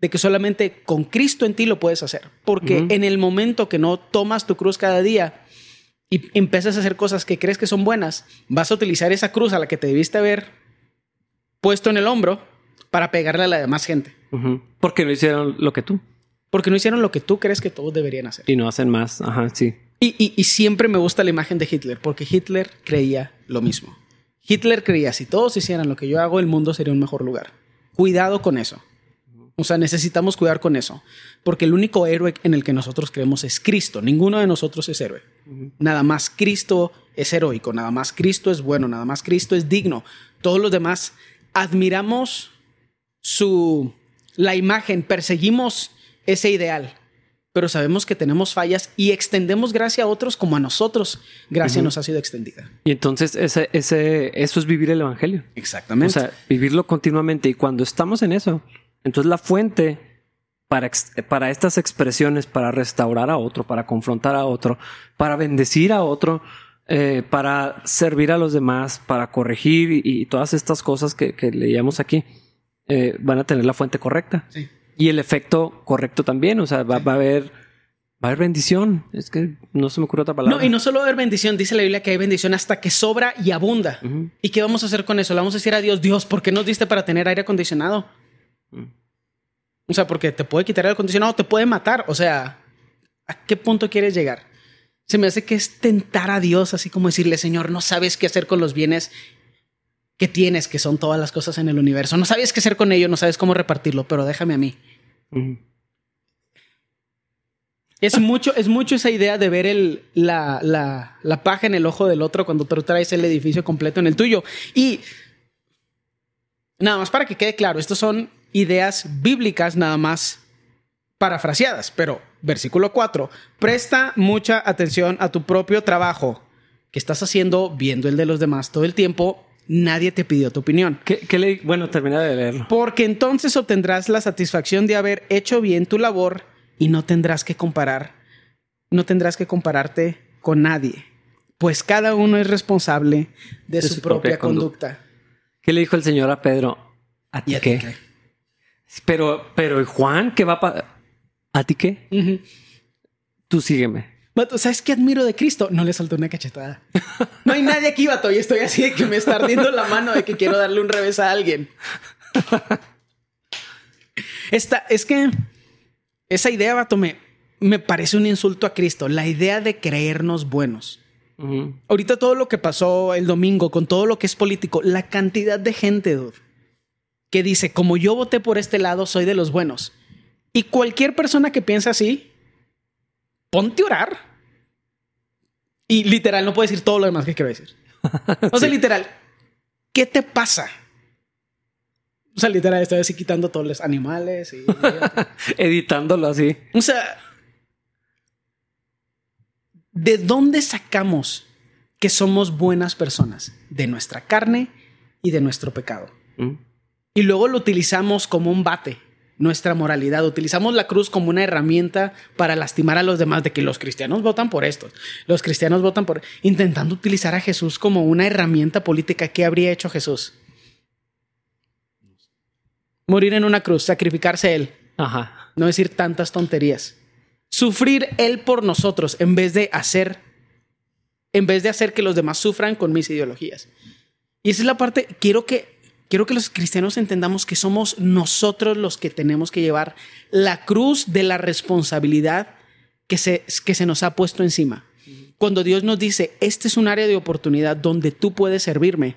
de que solamente con Cristo en ti lo puedes hacer. Porque en el momento que no tomas tu cruz cada día, y empiezas a hacer cosas que crees que son buenas, vas a utilizar esa cruz a la que te debiste haber puesto en el hombro para pegarle a la demás gente. Porque no hicieron lo que tú. Porque no hicieron lo que tú crees que todos deberían hacer. Y no hacen más. Ajá, sí. Y, y siempre me gusta la imagen de Hitler, porque Hitler creía lo mismo. Hitler creía, si todos hicieran lo que yo hago, el mundo sería un mejor lugar. Cuidado con eso. O sea, necesitamos cuidar con eso, porque el único héroe en el que nosotros creemos es Cristo. Ninguno de nosotros es héroe. Nada más Cristo es heroico, nada más Cristo es bueno, nada más Cristo es digno. Todos los demás admiramos su la imagen, perseguimos ese ideal, pero sabemos que tenemos fallas y extendemos gracia a otros como a nosotros gracia nos ha sido extendida. Y entonces ese, ese, eso es vivir el evangelio. Exactamente. O sea, vivirlo continuamente y cuando estamos en eso, entonces la fuente para, para estas expresiones, para restaurar a otro, para confrontar a otro, para bendecir a otro, eh, para servir a los demás, para corregir y, todas estas cosas que, leíamos aquí, eh, van a tener la fuente correcta. Y el efecto correcto también, o sea, va, a haber... Va a haber bendición. Es que no se me ocurre otra palabra. No, y no solo va a haber bendición. Dice la Biblia que hay bendición hasta que sobra y abunda. ¿Y qué vamos a hacer con eso? Le vamos a decir a Dios, Dios, ¿por qué nos diste para tener aire acondicionado? O sea, porque te puede quitar el acondicionado, te puede matar. O sea, ¿a qué punto quieres llegar? Se me hace que es tentar a Dios, así como decirle, Señor, no sabes qué hacer con los bienes que tienes, que son todas las cosas en el universo. No sabes qué hacer con ellos, no sabes cómo repartirlo, pero déjame a mí. Es mucho, es mucho esa idea de ver el, la, la, la, paja en el ojo del otro cuando tú traes el edificio completo en el tuyo. Y nada más para que quede claro, estos son ideas bíblicas nada más parafraseadas, pero versículo 4, presta mucha atención a tu propio trabajo que estás haciendo viendo el de los demás todo el tiempo. Nadie te pidió tu opinión. ¿Qué, le... Bueno, termina de leerlo. Porque entonces obtendrás la satisfacción de haber hecho bien tu labor y no tendrás que comparar, no tendrás que compararte con nadie, pues cada uno es responsable de, su, propia, conducta. ¿Qué le dijo el Señor a Pedro? ¿A ti qué? Pero, pero Juan, ¿qué va a ¿A ti qué? Tú sígueme. ¿sabes qué admiro de Cristo? No le soltó una cachetada. No hay nadie aquí, vato, y estoy así de que me está ardiendo la mano de que quiero darle un revés a alguien. Esta, es que esa idea, vato, me, me parece un insulto a Cristo. La idea de creernos buenos. Ahorita todo lo que pasó el domingo con todo lo que es político, la cantidad de gente, dude, que dice, como yo voté por este lado, soy de los buenos. Y cualquier persona que piensa así, ponte a orar. Y literal, no puedo decir todo lo demás que quiero decir. O sea, literal, ¿qué te pasa? O sea, literal, estoy así quitando todos los animales y... Editándolo así. O sea, ¿de dónde sacamos que somos buenas personas? De nuestra carne y de nuestro pecado. Mm y luego lo utilizamos como un bate, nuestra moralidad. Utilizamos la cruz como una herramienta para lastimar a los demás, de que los cristianos votan por esto, los cristianos votan por... intentando utilizar a Jesús como una herramienta política. ¿Qué habría hecho Jesús? Morir en una cruz, sacrificarse él. Ajá. No decir tantas tonterías. Sufrir él por nosotros en vez de hacer, en vez de hacer que los demás sufran con mis ideologías. Y esa es la parte, quiero que quiero que los cristianos entendamos que somos nosotros los que tenemos que llevar la cruz de la responsabilidad que se, que se nos ha puesto encima. Cuando Dios nos dice, este es un área de oportunidad donde tú puedes servirme,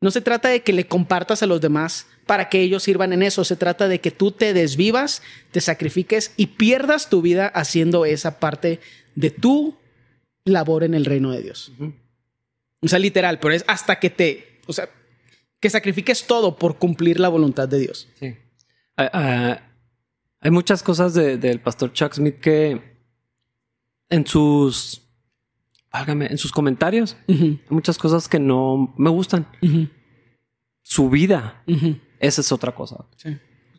no se trata de que le compartas a los demás para que ellos sirvan en eso. Se trata de que tú te desvivas, te sacrifiques y pierdas tu vida haciendo esa parte de tu labor en el reino de Dios. O sea, literal, pero es hasta que te, o sea, que sacrifiques todo por cumplir la voluntad de Dios. Sí. Ah, ah, hay muchas cosas del pastor Chuck Smith que en sus, válgame, en sus comentarios, hay muchas cosas que no me gustan. Su vida, esa es otra cosa.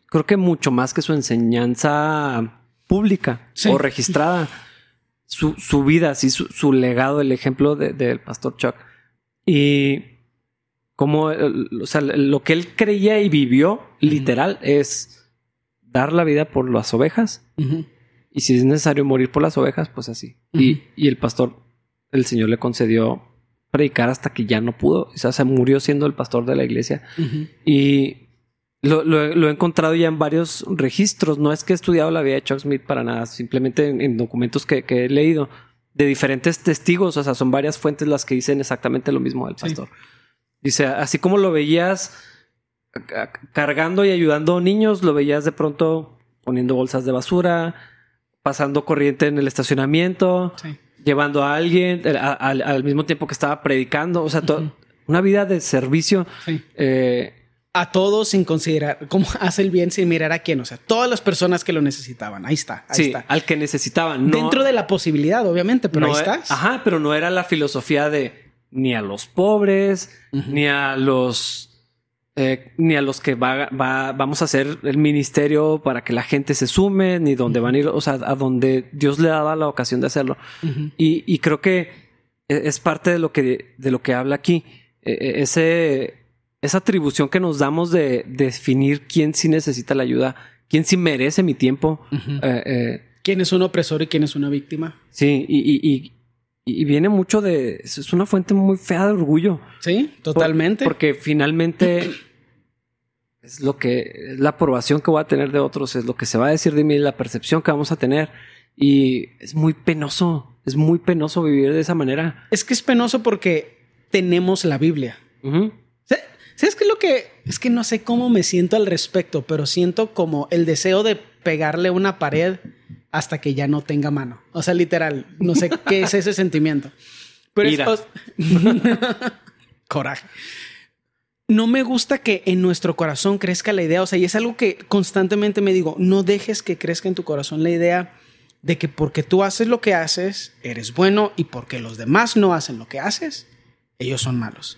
Creo que mucho más que su enseñanza pública o registrada, su, su vida, sí, su, su, legado, el ejemplo del pastor Chuck. Y como, o sea, lo que él creía y vivió, literal, es dar la vida por las ovejas. Y si es necesario morir por las ovejas, pues así. y, y, el pastor, el Señor le concedió predicar hasta que ya no pudo. O sea, se murió siendo el pastor de la iglesia. Y lo, lo, he encontrado ya en varios registros. No es que he estudiado la vida de Chuck Smith para nada, simplemente en, documentos que, que, he leído de diferentes testigos. O sea, son varias fuentes las que dicen exactamente lo mismo del pastor. Dice, así como lo veías cargando y ayudando niños, lo veías de pronto poniendo bolsas de basura, pasando corriente en el estacionamiento, llevando a alguien eh, al mismo tiempo que estaba predicando, o sea, una vida de servicio. Eh, a todos sin considerar cómo hace el bien sin mirar a quién, o sea, todas las personas que lo necesitaban, ahí está, ahí está. Al que necesitaban. Dentro de la posibilidad, obviamente, pero ahí e- estás. Ajá, pero no era la filosofía de ni a los pobres, ni a los eh, ni a los que va, vamos a hacer el ministerio para que la gente se sume, ni donde van a ir, o sea, a donde Dios le daba la ocasión de hacerlo. y, creo que e, es parte de lo que, de lo que habla aquí. E, e, ese, esa atribución que nos damos de, definir quién sí necesita la ayuda, quién sí merece mi tiempo. Eh, eh, quién es un opresor y quién es una víctima. Sí, y, y viene mucho de. Es una fuente muy fea de orgullo. Sí, totalmente. porque finalmente es lo que. Es la aprobación que voy a tener de otros, es lo que se va a decir de mí, la percepción que vamos a tener. Y es muy penoso. Es muy penoso vivir de esa manera. Es que es penoso porque tenemos la Biblia. ¿Sabes qué es lo que.? Es que no sé cómo me siento al respecto, pero siento como el deseo de pegarle una pared hasta que ya no tenga mano. O sea, literal, no sé qué es ese sentimiento. Pero es... coraje. No me gusta que en nuestro corazón crezca la idea, o sea, y es algo que constantemente me digo, no dejes que crezca en tu corazón la idea de que porque tú haces lo que haces, eres bueno y porque los demás no hacen lo que haces, ellos son malos.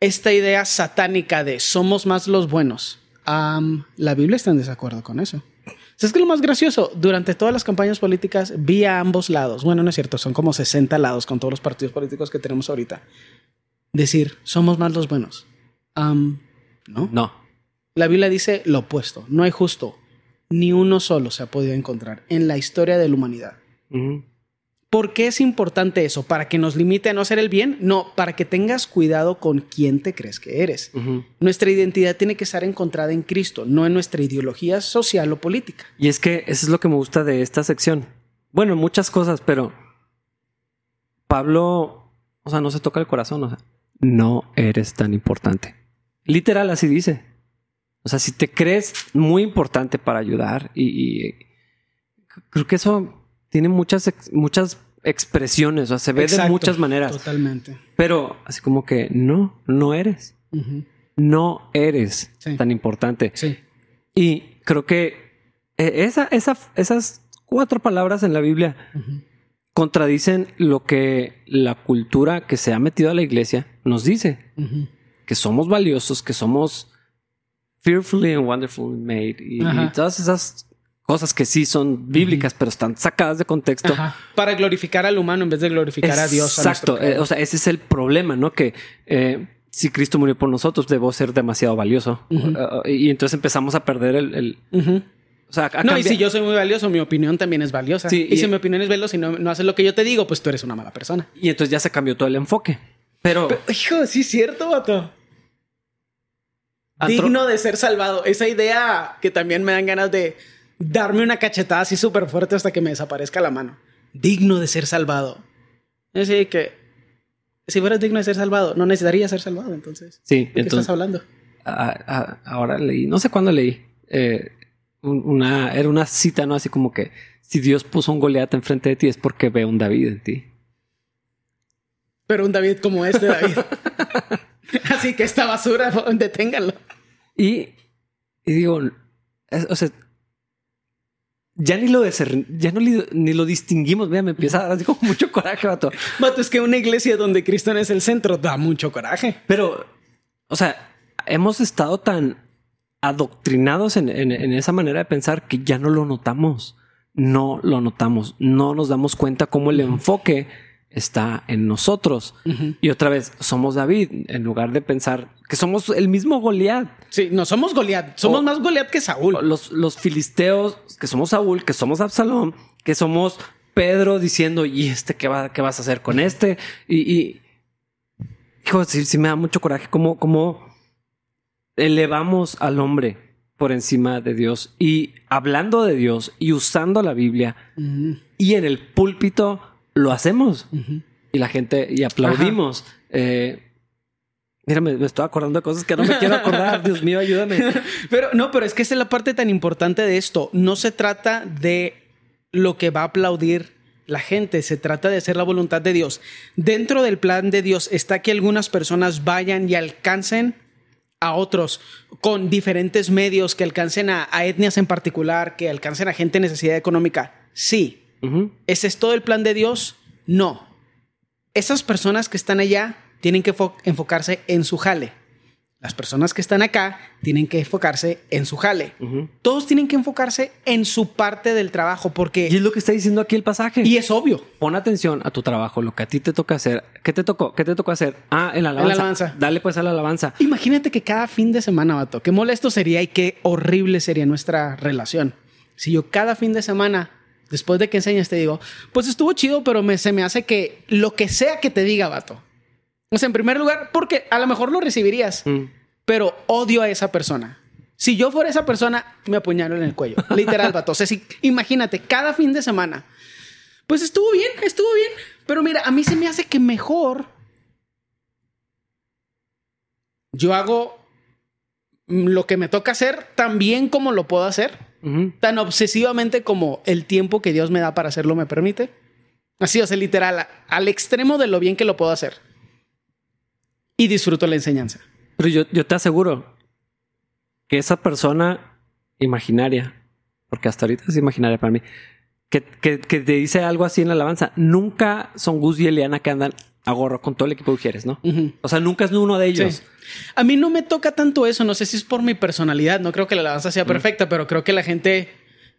Esta idea satánica de somos más los buenos, la Biblia está en desacuerdo con eso. ¿Sabes qué es lo más gracioso? Durante todas las campañas políticas vi a ambos lados. Bueno, no es cierto, son como 60 lados con todos los partidos políticos que tenemos ahorita. Decir, somos más los buenos. no. No. La Biblia dice lo opuesto. No hay justo. Ni uno solo se ha podido encontrar en la historia de la humanidad. ¿Por qué es importante eso? ¿Para que nos limite a no hacer el bien? No, para que tengas cuidado con quién te crees que eres. Nuestra identidad tiene que estar encontrada en Cristo, no en nuestra ideología social o política. Y es que eso es lo que me gusta de esta sección. Bueno, muchas cosas, pero Pablo, o sea, no se toca el corazón, o sea, no eres tan importante. Literal, así dice. O sea, si te crees muy importante para ayudar y, y creo que eso tiene muchas, muchas expresiones, o sea, se ve de muchas maneras. Totalmente. Pero así como que no, no eres. No eres tan importante. Sí. Y creo que e, esa, esa, esas cuatro palabras en la Biblia contradicen lo que la cultura que se ha metido a la iglesia nos dice. Que somos valiosos, que somos fearfully and wonderfully made. y todas esas cosas que sí son bíblicas, pero están sacadas de contexto. Para glorificar al humano en vez de glorificar a Dios. Exacto. Eh, o sea, ese es el problema, ¿no? Que eh, si Cristo murió por nosotros, debo ser demasiado valioso. Uh, y entonces empezamos a perder el... O sea, no, y si yo soy muy valioso, mi opinión también es valiosa. y, si mi opinión es valiosa y no, no haces lo que yo te digo, pues tú eres una mala persona. Y entonces ya se cambió todo el enfoque. Pero... hijo, sí es cierto, vato. Digno de ser salvado. Esa idea que también me dan ganas de darme una cachetada así súper fuerte hasta que me desaparezca la mano. Digno de ser salvado. Es decir, que si fueras digno de ser salvado, no necesitaría ser salvado, entonces. Sí, ¿de qué estás hablando? ahora leí, no sé cuándo leí, eh, una, era una cita, ¿no? Así como que si Dios puso un Goliat enfrente de ti es porque ve un David en ti. Pero un David como este David. Así que esta basura, deténganlo. Y, y digo, o sea, ya ni lo ya no ni lo distinguimos. Mira, me empieza a dar como mucho coraje, vato. Vato, es que una iglesia donde Cristo no es el centro da mucho coraje. Pero, o sea, hemos estado tan adoctrinados en, esa manera de pensar que ya no lo notamos. No lo notamos. No nos damos cuenta cómo el enfoque está en nosotros. Y otra vez, somos David, en lugar de pensar que somos el mismo Goliat. Sí, no somos Goliat, somos más Goliat que Saúl. Los, los filisteos, que somos Saúl, que somos Absalón, que somos Pedro diciendo, ¿y este qué, va, qué vas a hacer con este? Y, y hijo, sí, me da mucho coraje cómo, cómo elevamos al hombre por encima de Dios y hablando de Dios y usando la Biblia y en el púlpito lo hacemos y la gente y aplaudimos. Eh, mira, me, estoy acordando de cosas que no me quiero acordar. Dios mío, ayúdame. Pero no, pero es que esa es la parte tan importante de esto. No se trata de lo que va a aplaudir la gente, se trata de hacer la voluntad de Dios. Dentro del plan de Dios está que algunas personas vayan y alcancen a otros con diferentes medios, que alcancen a, etnias en particular, que alcancen a gente en necesidad económica. Sí. ¿Ese es todo el plan de Dios? No. Esas personas que están allá tienen que enfocarse en su jale. Las personas que están acá tienen que enfocarse en su jale. Todos tienen que enfocarse en su parte del trabajo porque... Y es lo que está diciendo aquí el pasaje. Y es obvio. Pon atención a tu trabajo, lo que a ti te toca hacer. ¿Qué te tocó? ¿Qué te tocó hacer? Ah, en la alabanza. Dale pues a la alabanza. Imagínate que cada fin de semana, vato, qué molesto sería y qué horrible sería nuestra relación. Si yo cada fin de semana, después de que enseñas, te digo, pues estuvo chido, pero me, se me hace que lo que sea que te diga, vato, o sea, en primer lugar, porque a lo mejor lo recibirías, mm. pero odio a esa persona. Si yo fuera esa persona, me apuñalo en el cuello. Literal, vato. O sea, si, imagínate, cada fin de semana. Pues estuvo bien, estuvo bien. Pero mira, a mí se me hace que mejor yo hago lo que me toca hacer tan bien como lo puedo hacer, tan obsesivamente como el tiempo que Dios me da para hacerlo me permite. Así, o sea, literal, al extremo de lo bien que lo puedo hacer y disfruto la enseñanza. Pero yo, yo te aseguro que esa persona imaginaria, porque hasta ahorita es imaginaria para mí, que, que, te dice algo así en la alabanza, nunca son Gus y Eliana que andan a gorro con todo el equipo de Ujieres, ¿no? O sea, nunca es uno de ellos. A mí no me toca tanto eso, no sé si es por mi personalidad, no creo que la alabanza sea perfecta, pero creo que la gente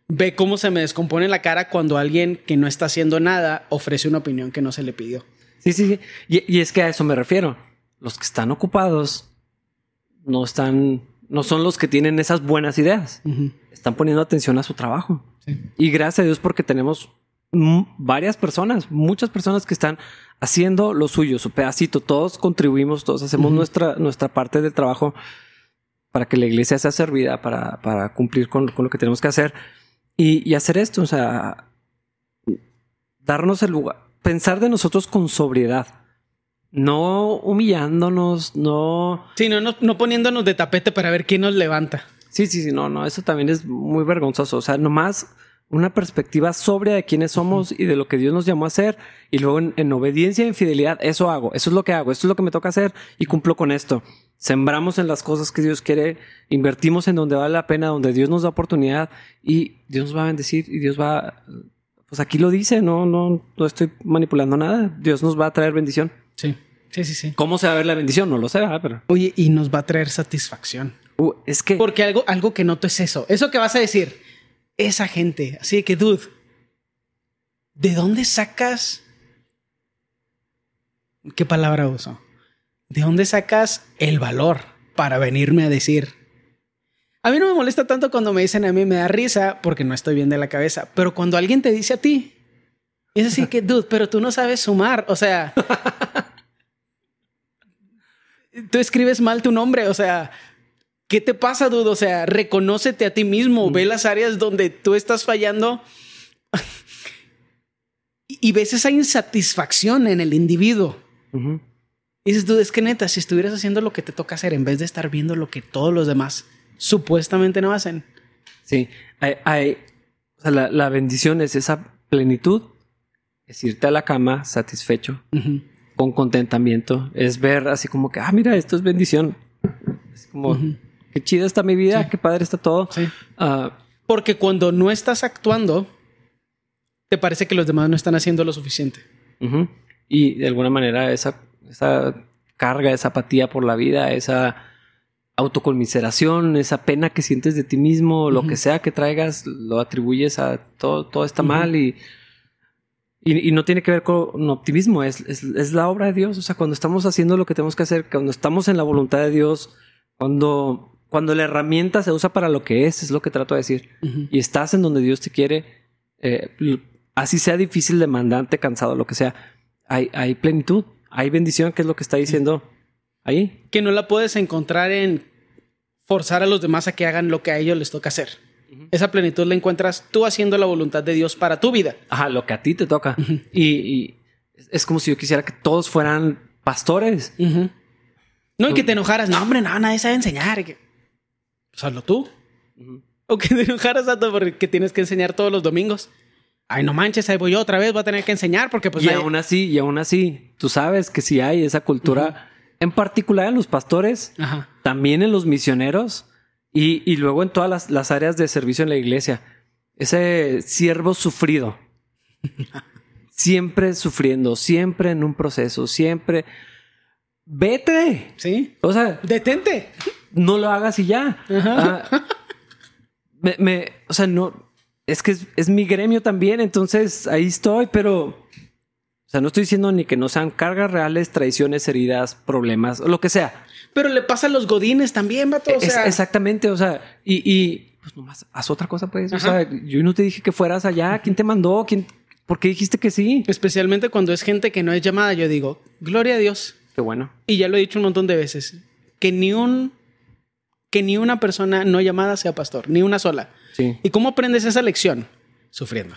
ve cómo se me descompone la cara cuando alguien que no está haciendo nada ofrece una opinión que no se le pidió. Sí, sí, sí. y es que a eso me refiero los que están ocupados no están, no son los que tienen esas buenas ideas. Están poniendo atención a su trabajo. Y gracias a Dios porque tenemos varias personas, muchas personas que están haciendo lo suyo, su pedacito. Todos contribuimos, todos hacemos nuestra, nuestra parte del trabajo para que la iglesia sea servida, para, para cumplir con, lo que tenemos que hacer y, y hacer esto, o sea, darnos el lugar, pensar de nosotros con sobriedad no humillándonos, no. Sí, no, no, poniéndonos de tapete para ver quién nos levanta. Sí, sí, sí, no, no, eso también es muy vergonzoso. O sea, nomás una perspectiva sobria de quiénes somos y de lo que Dios nos llamó a hacer. Y luego en, obediencia e infidelidad, eso hago, eso es lo que hago, eso es lo que me toca hacer y cumplo con esto. Sembramos en las cosas que Dios quiere, invertimos en donde vale la pena, donde Dios nos da oportunidad y Dios nos va a bendecir y Dios va, pues aquí lo dice, no, no, no estoy manipulando nada. Dios nos va a traer bendición. Sí. Sí, sí, sí. ¿Cómo se va a ver la bendición? No lo sé, pero. Oye, y nos va a traer satisfacción. Uh, es que. Porque algo, algo que noto es eso. Eso que vas a decir. Esa gente. Así que, dude, ¿de dónde sacas? ¿Qué palabra uso? ¿De dónde sacas el valor para venirme a decir? A mí no me molesta tanto cuando me dicen a mí, me da risa porque no estoy bien de la cabeza. Pero cuando alguien te dice a ti, es así que, dude, pero tú no sabes sumar. O sea, tú escribes mal tu nombre, o sea, ¿qué te pasa, dudo? O sea, reconócete a ti mismo, ve las áreas donde tú estás fallando y ves esa insatisfacción en el individuo. Y dices tú, es que neta, si estuvieras haciendo lo que te toca hacer en vez de estar viendo lo que todos los demás supuestamente no hacen. Sí, hay, hay o sea, la, la bendición es esa plenitud, es irte a la cama satisfecho, con contentamiento, es ver así como que, ah, mira, esto es bendición. Es como. Qué chida está mi vida, Sí. qué padre está todo. Sí. Ah, Porque cuando no estás actuando, te parece que los demás no están haciendo lo suficiente. Y de alguna manera esa, esa carga, esa apatía por la vida, esa autoconmiseración, esa pena que sientes de ti mismo, lo que sea que traigas, lo atribuyes a todo, todo está mal y, y, y no tiene que ver con optimismo, es, es, es la obra de Dios. O sea, cuando estamos haciendo lo que tenemos que hacer, cuando estamos en la voluntad de Dios, cuando, cuando la herramienta se usa para lo que es, es lo que trato de decir, y estás en donde Dios te quiere, eh, así sea difícil, demandante, cansado, lo que sea, hay, hay plenitud, hay bendición, que es lo que está diciendo ahí. Que no la puedes encontrar en forzar a los demás a que hagan lo que a ellos les toca hacer. Esa plenitud la encuentras tú haciendo la voluntad de Dios para tu vida. Ajá, lo que a ti te toca. y, y es- como si yo quisiera que todos fueran pastores. No, y que te enojaras. No, hombre, no, nadie sabe enseñar. Que- Hazlo tú. O que te enojaras porque tienes que enseñar todos los domingos. Ay, no manches, ahí voy yo otra vez, voy a tener que enseñar porque pues y aún así, y aún así, tú sabes que si hay esa cultura, en particular en los pastores, Ajá. también en los misioneros y, y luego en todas las, las áreas de servicio en la iglesia. Ese siervo sufrido. siempre sufriendo, siempre en un proceso, siempre. Vete. ¿Sí? O sea, Detente. No lo hagas y ya. Ajá. Ah, me, me- o sea, no. Es que es, es mi gremio también, entonces ahí estoy, pero. O sea, no estoy diciendo ni que no sean cargas reales, traiciones, heridas, problemas, o lo que sea. Pero le pasa a los godines también, vato. O Es- sea, exactamente, o sea, y, y pues nomás haz otra cosa, pues. O sea, yo no te dije que fueras allá. ¿Quién te mandó? ¿Quién, ¿Por qué dijiste que sí? especialmente cuando es gente que no es llamada, yo digo, gloria a Dios. Qué bueno. Y ya lo he dicho un montón de veces, que ni un que ni una persona no llamada sea pastor, ni una sola. Sí. ¿Y cómo aprendes esa lección? Sufriendo.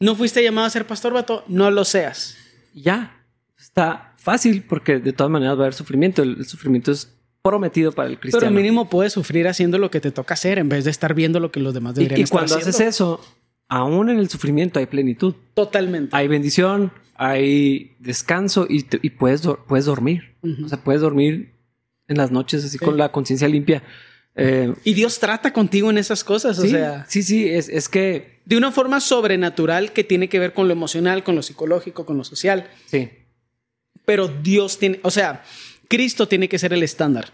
¿No fuiste llamado a ser pastor, vato? No lo seas. Y Ya. Está fácil porque de todas maneras va a haber sufrimiento. El, el sufrimiento es prometido para el cristiano. Pero mínimo puedes sufrir haciendo lo que te toca hacer en vez de estar viendo lo que los demás y, deberían y estar cuando haces eso, aún en el sufrimiento hay plenitud. Totalmente. Hay bendición, hay descanso y, te- y puedes, puedes dormir. O sea, puedes dormir en las noches así con la conciencia limpia. Eh, Y Dios trata contigo en esas cosas, o sí, sea, sí, sí, es, es que de una forma sobrenatural que tiene que ver con lo emocional, con lo psicológico, con lo social. sí. Pero Dios tiene, o sea, Cristo tiene que ser el estándar.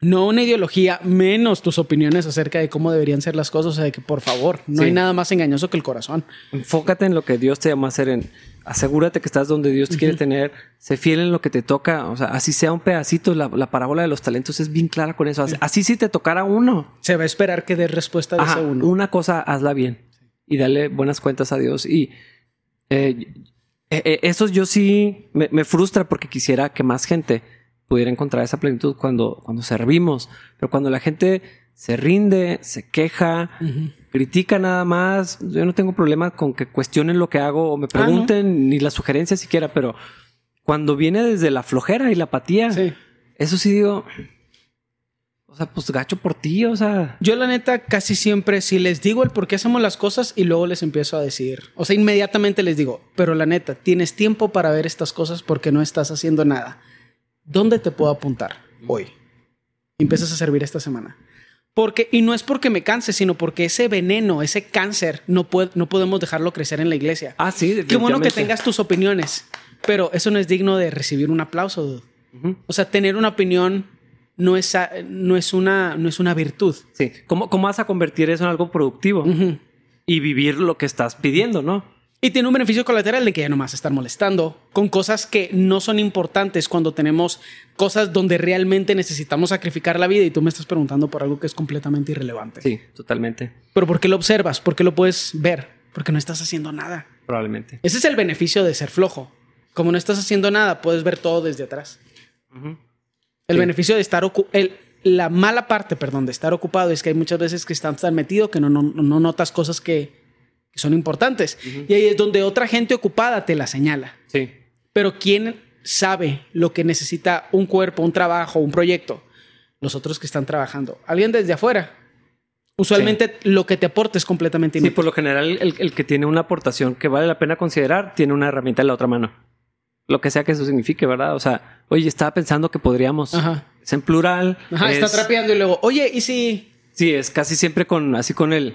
No una ideología, menos tus opiniones acerca de cómo deberían ser las cosas. O sea, de que por favor, no Sí. hay nada más engañoso que el corazón. Enfócate en lo que Dios te llama a hacer. En, asegúrate que estás donde Dios te quiere tener. Sé fiel en lo que te toca. O sea, así sea un pedacito. La, la parábola de los talentos es bien clara con eso. Así, así si te tocara uno. Se va a esperar que dé respuesta de Ajá, ese uno. una cosa hazla bien y dale buenas cuentas a Dios. Y eh, eh, eh, eso yo sí me, me frustra porque quisiera que más gente pudiera encontrar esa plenitud cuando, cuando servimos. Pero cuando la gente se rinde, se queja, critica nada más, yo no tengo problema con que cuestionen lo que hago o me Ah, ¿no? pregunten ni las sugerencias siquiera, pero cuando viene desde la flojera y la apatía, Sí. eso sí digo, o sea, pues gacho por ti, o sea, Yo la neta casi siempre si les digo el por qué hacemos las cosas y luego les empiezo a decir, o sea, inmediatamente les digo, pero la neta, tienes tiempo para ver estas cosas porque no estás haciendo nada. ¿Dónde te puedo apuntar hoy? Empiezas a servir esta semana. Porque, y no es porque me canse, sino porque ese veneno, ese cáncer, no, puede, no podemos dejarlo crecer en la iglesia. ah, sí, Qué bueno que tengas tus opiniones, pero eso no es digno de recibir un aplauso. O sea, tener una opinión no es, no es, una, no es una virtud. Sí, ¿Cómo, ¿cómo vas a convertir eso en algo productivo y vivir lo que estás pidiendo, no? Y tiene un beneficio colateral de que ya nomás estar molestando con cosas que no son importantes cuando tenemos cosas donde realmente necesitamos sacrificar la vida y tú me estás preguntando por algo que es completamente irrelevante. Sí, totalmente, Pero ¿por qué lo observas? ¿Por qué lo puedes ver? Porque no estás haciendo nada. probablemente. Ese es el beneficio de ser flojo. Como no estás haciendo nada, puedes ver todo desde atrás. El Sí. beneficio de estar el La mala parte, perdón, de estar ocupado es que hay muchas veces que estás tan metido que no, no, no notas cosas que, que son importantes. Y ahí es donde otra gente ocupada te la señala. Sí. Pero ¿quién, sabe lo que necesita un cuerpo, un trabajo, un proyecto? Los otros que están trabajando. Alguien desde afuera. Usualmente lo que te aporta es completamente Sí, por lo general, el, el que tiene una aportación que vale la pena considerar tiene una herramienta en la otra mano. Lo que sea que eso signifique, ¿verdad? O sea, oye, estaba pensando que podríamos. Ajá. Es en plural. Ajá, es- está trapeando y luego, oye, ¿y si...? Sí, es casi siempre con, así con el.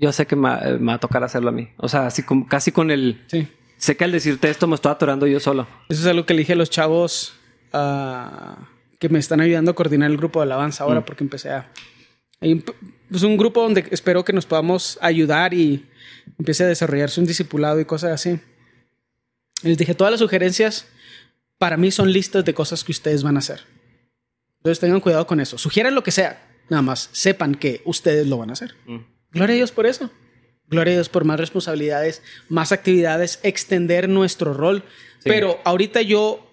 Yo sé que me, va- me va a tocar hacerlo a mí. O sea, así como casi con el. Sí. Sé que al decirte esto me estoy atorando yo solo. Eso es algo que le dije a los chavos ah, que me están ayudando a coordinar el grupo de alabanza ahora porque empecé a... un- pues un grupo donde espero que nos podamos ayudar y empiece a desarrollarse un discipulado y cosas así. Les dije, todas las sugerencias para mí son listas de cosas que ustedes van a hacer. Entonces tengan cuidado con eso. Sugieran lo que sea. Nada más sepan que ustedes lo van a hacer. Gloria a Dios por eso. Gloria a Dios por más responsabilidades, más actividades, extender nuestro rol. Sí. Pero ahorita yo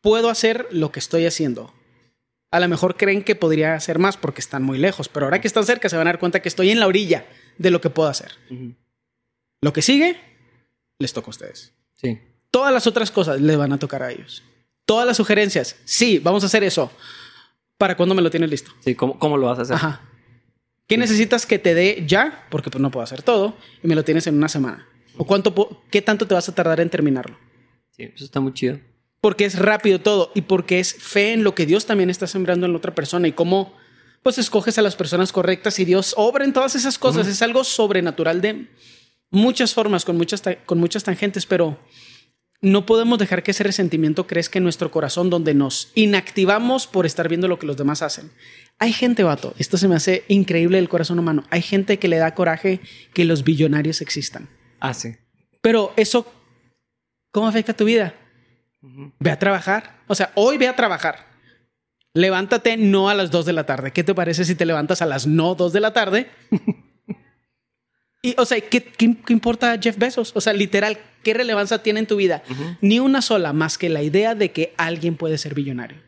puedo hacer lo que estoy haciendo. A lo mejor creen que podría hacer más porque están muy lejos, pero ahora que están cerca se van a dar cuenta que estoy en la orilla de lo que puedo hacer. Lo que sigue, les toca a ustedes. Sí. Todas las otras cosas les van a tocar a ellos. Todas las sugerencias, sí, vamos a hacer eso. ¿Para cuándo me lo tienes listo? Sí, ¿cómo, cómo lo vas a hacer? Ajá. ¿Qué necesitas que te dé ya? Porque pues no puedo hacer todo y me lo tienes en una semana. ¿O cuánto, qué tanto te vas a tardar en terminarlo? Sí, eso está muy chido. Porque es rápido todo y porque es fe en lo que Dios también está sembrando en la otra persona y cómo pues escoges a las personas correctas y Dios obra en todas esas cosas. Es algo sobrenatural de muchas formas, con muchas, con muchas tangentes, pero no podemos dejar que ese resentimiento crezca en nuestro corazón donde nos inactivamos por estar viendo lo que los demás hacen. Hay gente, vato, esto se me hace increíble del corazón humano. Hay gente que le da coraje que los billonarios existan. Ah, sí. Pero eso, ¿cómo afecta tu vida? Ve a trabajar. O sea, hoy ve a trabajar. Levántate no a las 2 de la tarde. ¿Qué te parece si te levantas a las no 2 de la tarde? y, o sea, ¿qué, qué, qué importa Jeff Bezos? O sea, literal, ¿qué relevancia tiene en tu vida? Ni una sola más que la idea de que alguien puede ser billonario.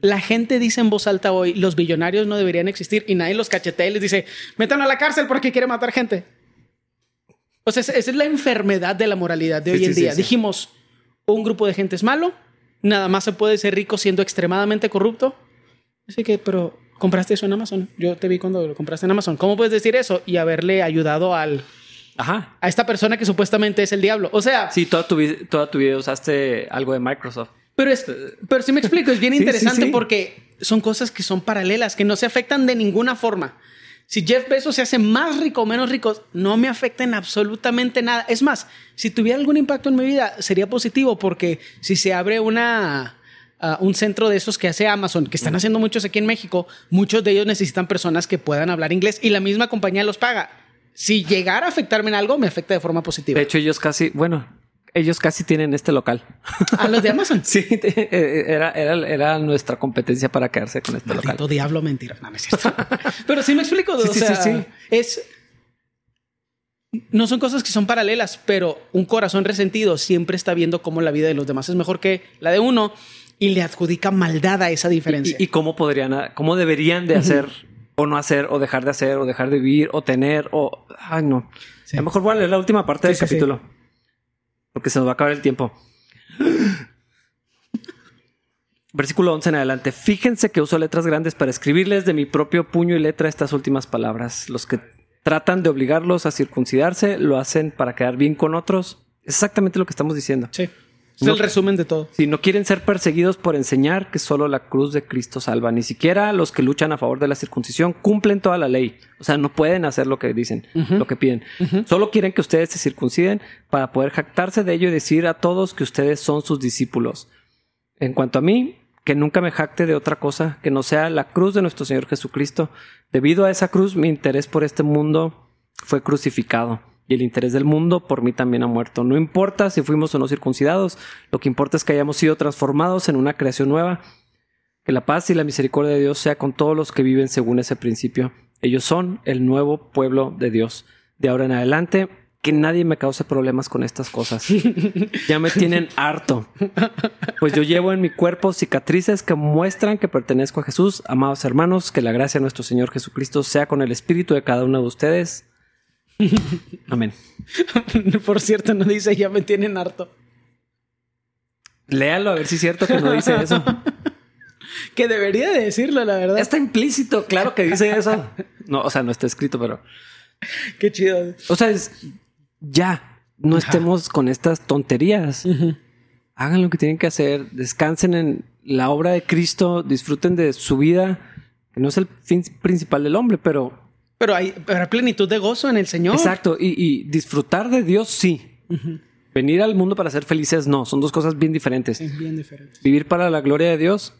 La gente dice en voz alta hoy, los billonarios no deberían existir y nadie los cachetea y les dice, metan a la cárcel porque quiere matar gente. O sea, esa es la enfermedad de la moralidad de Sí, hoy en sí, día. sí. Dijimos, un grupo de gente es malo, nada más se puede ser rico siendo extremadamente corrupto. Así que, pero compraste eso en Amazon. Yo te vi cuando lo compraste en Amazon. ¿Cómo puedes decir eso y haberle ayudado al, Ajá. a esta persona que supuestamente es el diablo? O sea, Sí, toda tu, toda tu vida usaste algo de Microsoft. pero es, pero si me explico, es bien Sí, sí, interesante sí. porque son cosas que son paralelas, que no se afectan de ninguna forma. Si Jeff Bezos se hace más rico o menos rico, no me afecta en absolutamente nada. Es más, si tuviera algún impacto en mi vida, sería positivo porque si se abre una, ah, un centro de esos que hace Amazon, que están haciendo muchos aquí en México, muchos de ellos necesitan personas que puedan hablar inglés y la misma compañía los paga. Si llegara a afectarme en algo, me afecta de forma positiva. De hecho, ellos casi, bueno, ellos casi tienen este local. A los de Amazon. Sí, te- eh, era, era, era nuestra competencia para quedarse con este local. Maldito diablo, mentira. No, no es cierto. Pero sí me explico. Sí, o sí, sea, sí, sí. Es. No son cosas que son paralelas, pero un corazón resentido siempre está viendo cómo la vida de los demás es mejor que la de uno y le adjudica maldad a esa diferencia. Y, y cómo podrían, cómo deberían de hacer o no hacer o dejar de hacer o dejar de vivir o tener o... Ay, no. Sí. A lo mejor voy a leer la última parte Sí, del sí. capítulo. Porque se nos va a acabar el tiempo. Versículo 11 en adelante. Fíjense que uso letras grandes para escribirles de mi propio puño y letra estas últimas palabras. Los que tratan de obligarlos a circuncidarse lo hacen para quedar bien con otros. Es exactamente lo que estamos diciendo. sí. Es No- el resumen de todo. Si no quieren ser perseguidos por enseñar que solo la cruz de Cristo salva, ni siquiera los que luchan a favor de la circuncisión cumplen toda la ley. O sea, no pueden hacer lo que dicen, lo que piden. Solo quieren que ustedes se circunciden para poder jactarse de ello y decir a todos que ustedes son sus discípulos. En cuanto a mí, que nunca me jacte de otra cosa que no sea la cruz de nuestro Señor Jesucristo. Debido a esa cruz, mi interés por este mundo fue crucificado y el interés del mundo por mí también ha muerto. No importa si fuimos o no circuncidados, lo que importa es que hayamos sido transformados en una creación nueva. Que la paz y la misericordia de Dios sea con todos los que viven según ese principio. Ellos son el nuevo pueblo de Dios. De ahora en adelante, que nadie me cause problemas con estas cosas. Ya me tienen harto. Pues yo llevo en mi cuerpo cicatrices que muestran que pertenezco a Jesús. Amados hermanos, que la gracia de nuestro Señor Jesucristo sea con el espíritu de cada uno de ustedes. Amén. Por cierto, no dice ya me tienen harto. Léalo a ver si es cierto que no dice eso. que debería de decirlo, la verdad. Está implícito, claro que dice eso. No, o sea, no está escrito, pero. Qué chido. O sea, es ya. No estemos con estas tonterías. Hagan lo que tienen que hacer. Descansen en la obra de Cristo. Disfruten de su vida. Que no es el fin principal del hombre, pero. Pero hay, plenitud de gozo en el Señor. Exacto. Y, disfrutar de Dios, sí. Venir al mundo para ser felices, no. Son dos cosas bien diferentes. bien diferentes. Vivir para la gloria de Dios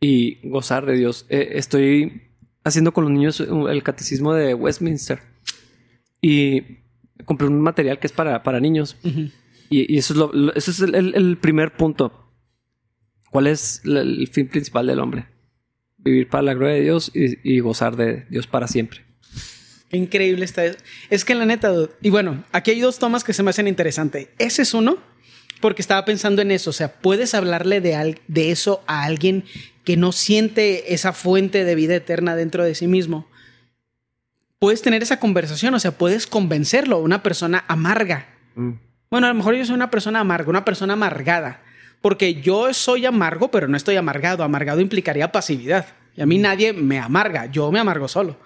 y gozar de Dios. Eh, estoy haciendo con los niños el catecismo de Westminster y compré un material que es para, para niños. y, eso es, lo, eso es el, primer punto. ¿Cuál es el fin principal del hombre? Vivir para la gloria de Dios y, gozar de Dios para siempre. Increíble está. Es que la neta, y bueno, aquí hay dos tomas que se me hacen interesantes. Ese es uno, porque estaba pensando en eso. O sea, puedes hablarle de, de eso a alguien que no siente esa fuente de vida eterna dentro de sí mismo. Puedes tener esa conversación, o sea, puedes convencerlo, una persona amarga. Mm. Bueno, a lo mejor yo soy una persona amarga, una persona amargada, porque yo soy amargo, pero no estoy amargado. Amargado implicaría pasividad. Y a mí nadie me amarga, yo me amargo solo.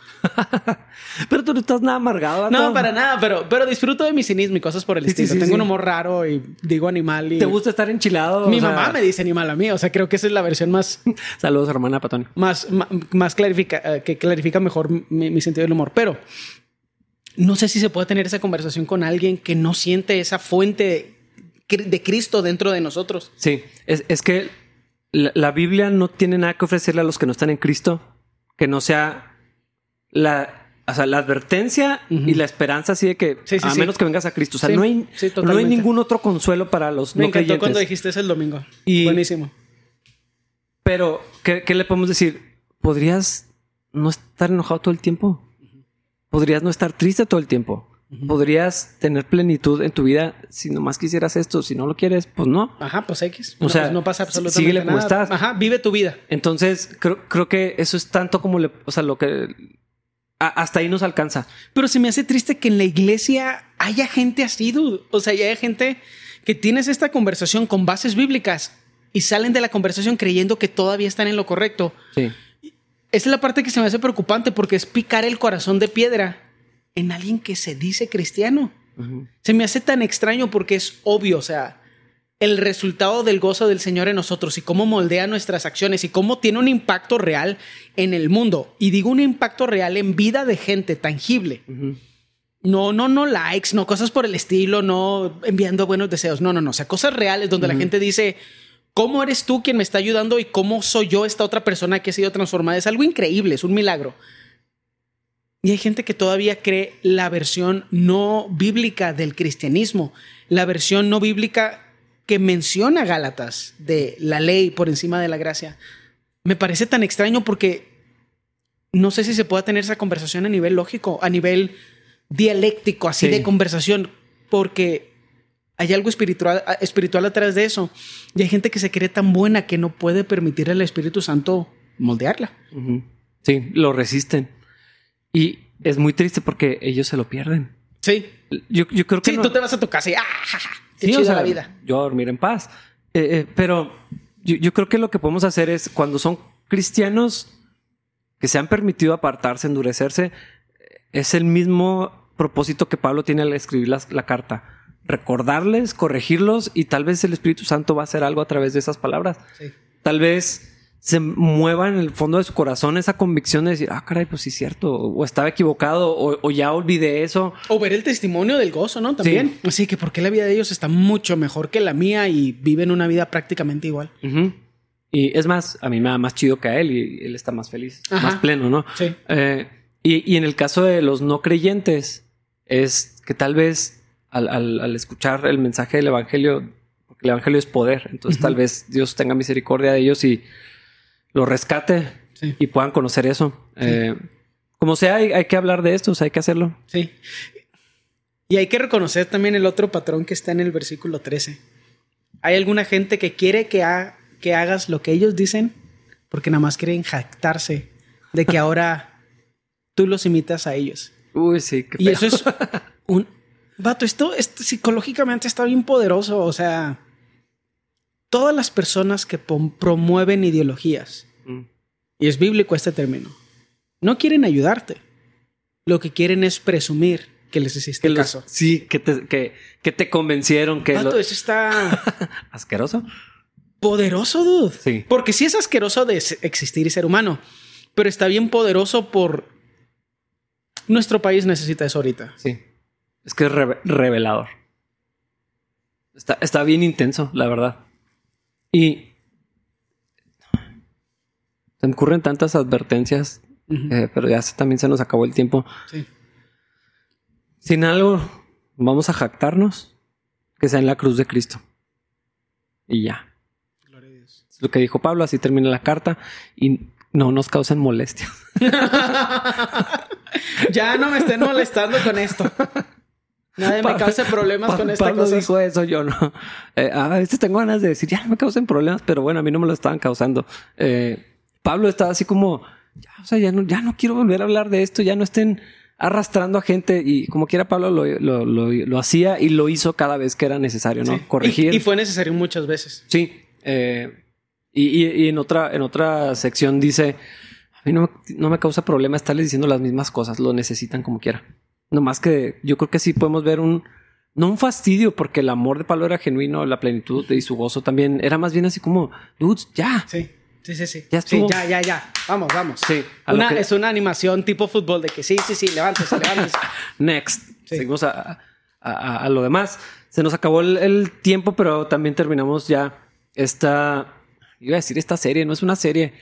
pero tú no estás nada amargado. No, para nada, pero, pero disfruto de mi cinismo y cosas por el estilo. Tengo un humor raro y digo animal. Y... ¿Te gusta estar enchilado? Mi mamá me dice animal a mí, o sea, creo que esa es la versión más... Saludos, hermana Patoni. Más, más, clarifica, eh, que clarifica mejor mi, sentido del humor. Pero no sé si se puede tener esa conversación con alguien que no siente esa fuente de Cristo dentro de nosotros. Sí, es, es que la, Biblia no tiene nada que ofrecerle a los que no están en Cristo que no sea la, la advertencia y la esperanza así de que a menos que vengas a Cristo. O sea, no, hay, no hay ningún otro consuelo para los Me no encantó cuando dijiste eso el domingo. Buenísimo. Pero, ¿qué, ¿qué, le podemos decir? ¿Podrías no estar enojado todo el tiempo? ¿Podrías no estar triste todo el tiempo? Podrías tener plenitud en tu vida si nomás quisieras esto. Si no lo quieres, pues no. Ajá, pues X. O sea, pues no pasa absolutamente síguele nada. como estás. Ajá, vive tu vida. Entonces, creo, creo que eso es tanto como le, o sea, lo que hasta ahí nos alcanza. Pero se me hace triste que en la iglesia haya gente así, dude. O sea, haya gente que tienes esta conversación con bases bíblicas y salen de la conversación creyendo que todavía están en lo correcto. Sí. Esa es la parte que se me hace preocupante porque es picar el corazón de piedra en alguien que se dice cristiano. Se me hace tan extraño porque es obvio, o sea, el resultado del gozo del Señor en nosotros y cómo moldea nuestras acciones y cómo tiene un impacto real en el mundo. Y digo un impacto real en vida de gente tangible. No, no, no likes, no cosas por el estilo, no enviando buenos deseos. No, no, no. O sea, cosas reales donde la gente dice, ¿cómo eres tú quien me está ayudando y cómo soy yo esta otra persona que ha sido transformada? Es algo increíble, es un milagro. Y hay gente que todavía cree la versión no bíblica del cristianismo, la versión no bíblica que menciona Gálatas de la ley por encima de la gracia. Me parece tan extraño porque no sé si se pueda tener esa conversación a nivel lógico, a nivel dialéctico, así de conversación, porque hay algo espiritual, espiritual atrás de eso. Y hay gente que se cree tan buena que no puede permitir al Espíritu Santo moldearla. Sí, lo resisten. Y es muy triste porque ellos se lo pierden. Sí. Yo, creo que. Sí, tú te vas a tu casa y ¡ah! Qué sí, la vida. Yo a dormir en paz. Eh, eh, pero yo, creo que lo que podemos hacer es cuando son cristianos que se han permitido apartarse, endurecerse, es el mismo propósito que Pablo tiene al escribir la, la carta. Recordarles, corregirlos y tal vez el Espíritu Santo va a hacer algo a través de esas palabras. Sí. Tal vez se mueva en el fondo de su corazón esa convicción de decir, ah, caray, pues sí es cierto, o estaba equivocado, o, ya olvidé eso. O ver el testimonio del gozo, ¿no? También. Así que porque la vida de ellos está mucho mejor que la mía y viven una vida prácticamente igual. Y es más, a mí me da más chido que a él y él está más feliz, más pleno, ¿no? Sí. Eh, y, en el caso de los no creyentes, es que tal vez al, escuchar el mensaje del Evangelio, porque el Evangelio es poder, entonces tal vez Dios tenga misericordia de ellos y lo rescate y puedan conocer eso. Eh, como sea, hay, que hablar de esto, hay que hacerlo. Sí. Y hay que reconocer también el otro patrón que está en el versículo 13. Hay alguna gente que quiere que, que hagas lo que ellos dicen porque nada más quieren jactarse de que ahora tú los imitas a ellos. Uy, sí. y eso es un... Vato, esto, esto psicológicamente está bien poderoso. O sea, todas las personas que promueven ideologías, mm. y es bíblico este término, no quieren ayudarte. Lo que quieren es presumir que les hiciste que caso. sí, que te, que, te convencieron que... Pato, eso está... ¿Asqueroso? Poderoso, dude. Sí. Porque sí es asqueroso de existir y ser humano, pero está bien poderoso por... Nuestro país necesita eso ahorita. Sí. Es que es revelador. Está, está bien intenso, la verdad. Y se me ocurren tantas advertencias, eh, pero ya también se nos acabó el tiempo. Sí. Sin algo, vamos a jactarnos que sea en la cruz de Cristo. Y ya. Gloria a Dios. Es lo que dijo Pablo, así termina la carta y no nos causen molestias. ya no me estén molestando con esto. Nadie me cause problemas con esta Pablo dijo eso, yo no. Eh, a veces tengo ganas de decir, ya no me causen problemas, pero bueno, a mí no me lo estaban causando. Eh, Pablo estaba así como, ya, o sea, ya no, ya no quiero volver a hablar de esto, ya no estén arrastrando a gente y como quiera Pablo lo, hacía y lo hizo cada vez que era necesario, ¿no? Corregir. Y, fue necesario muchas veces. Sí. Eh, y, en, otra, en otra sección dice, a mí no, no me causa problema estarles diciendo las mismas cosas, lo necesitan como quiera. No más que yo creo que sí podemos ver un, no un fastidio, porque el amor de Pablo era genuino, la plenitud y su gozo también era más bien así como, dudes, ya. Sí. Sí, sí, sí. Ya, sí, ya, ya, ya. Vamos, vamos. Sí. Es una animación tipo fútbol de que sí, sí, sí, levántese, levántese. Next. Seguimos a, lo demás. Se nos acabó el, tiempo, pero también terminamos ya esta. Iba a decir esta serie, no es una serie.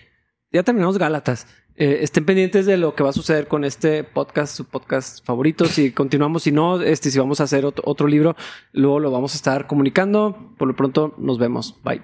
Ya terminamos Gálatas. Eh, estén pendientes de lo que va a suceder con este podcast, su podcast favorito. Si continuamos, si no, este, si vamos a hacer otro libro, luego lo vamos a estar comunicando. Por lo pronto, nos vemos. Bye.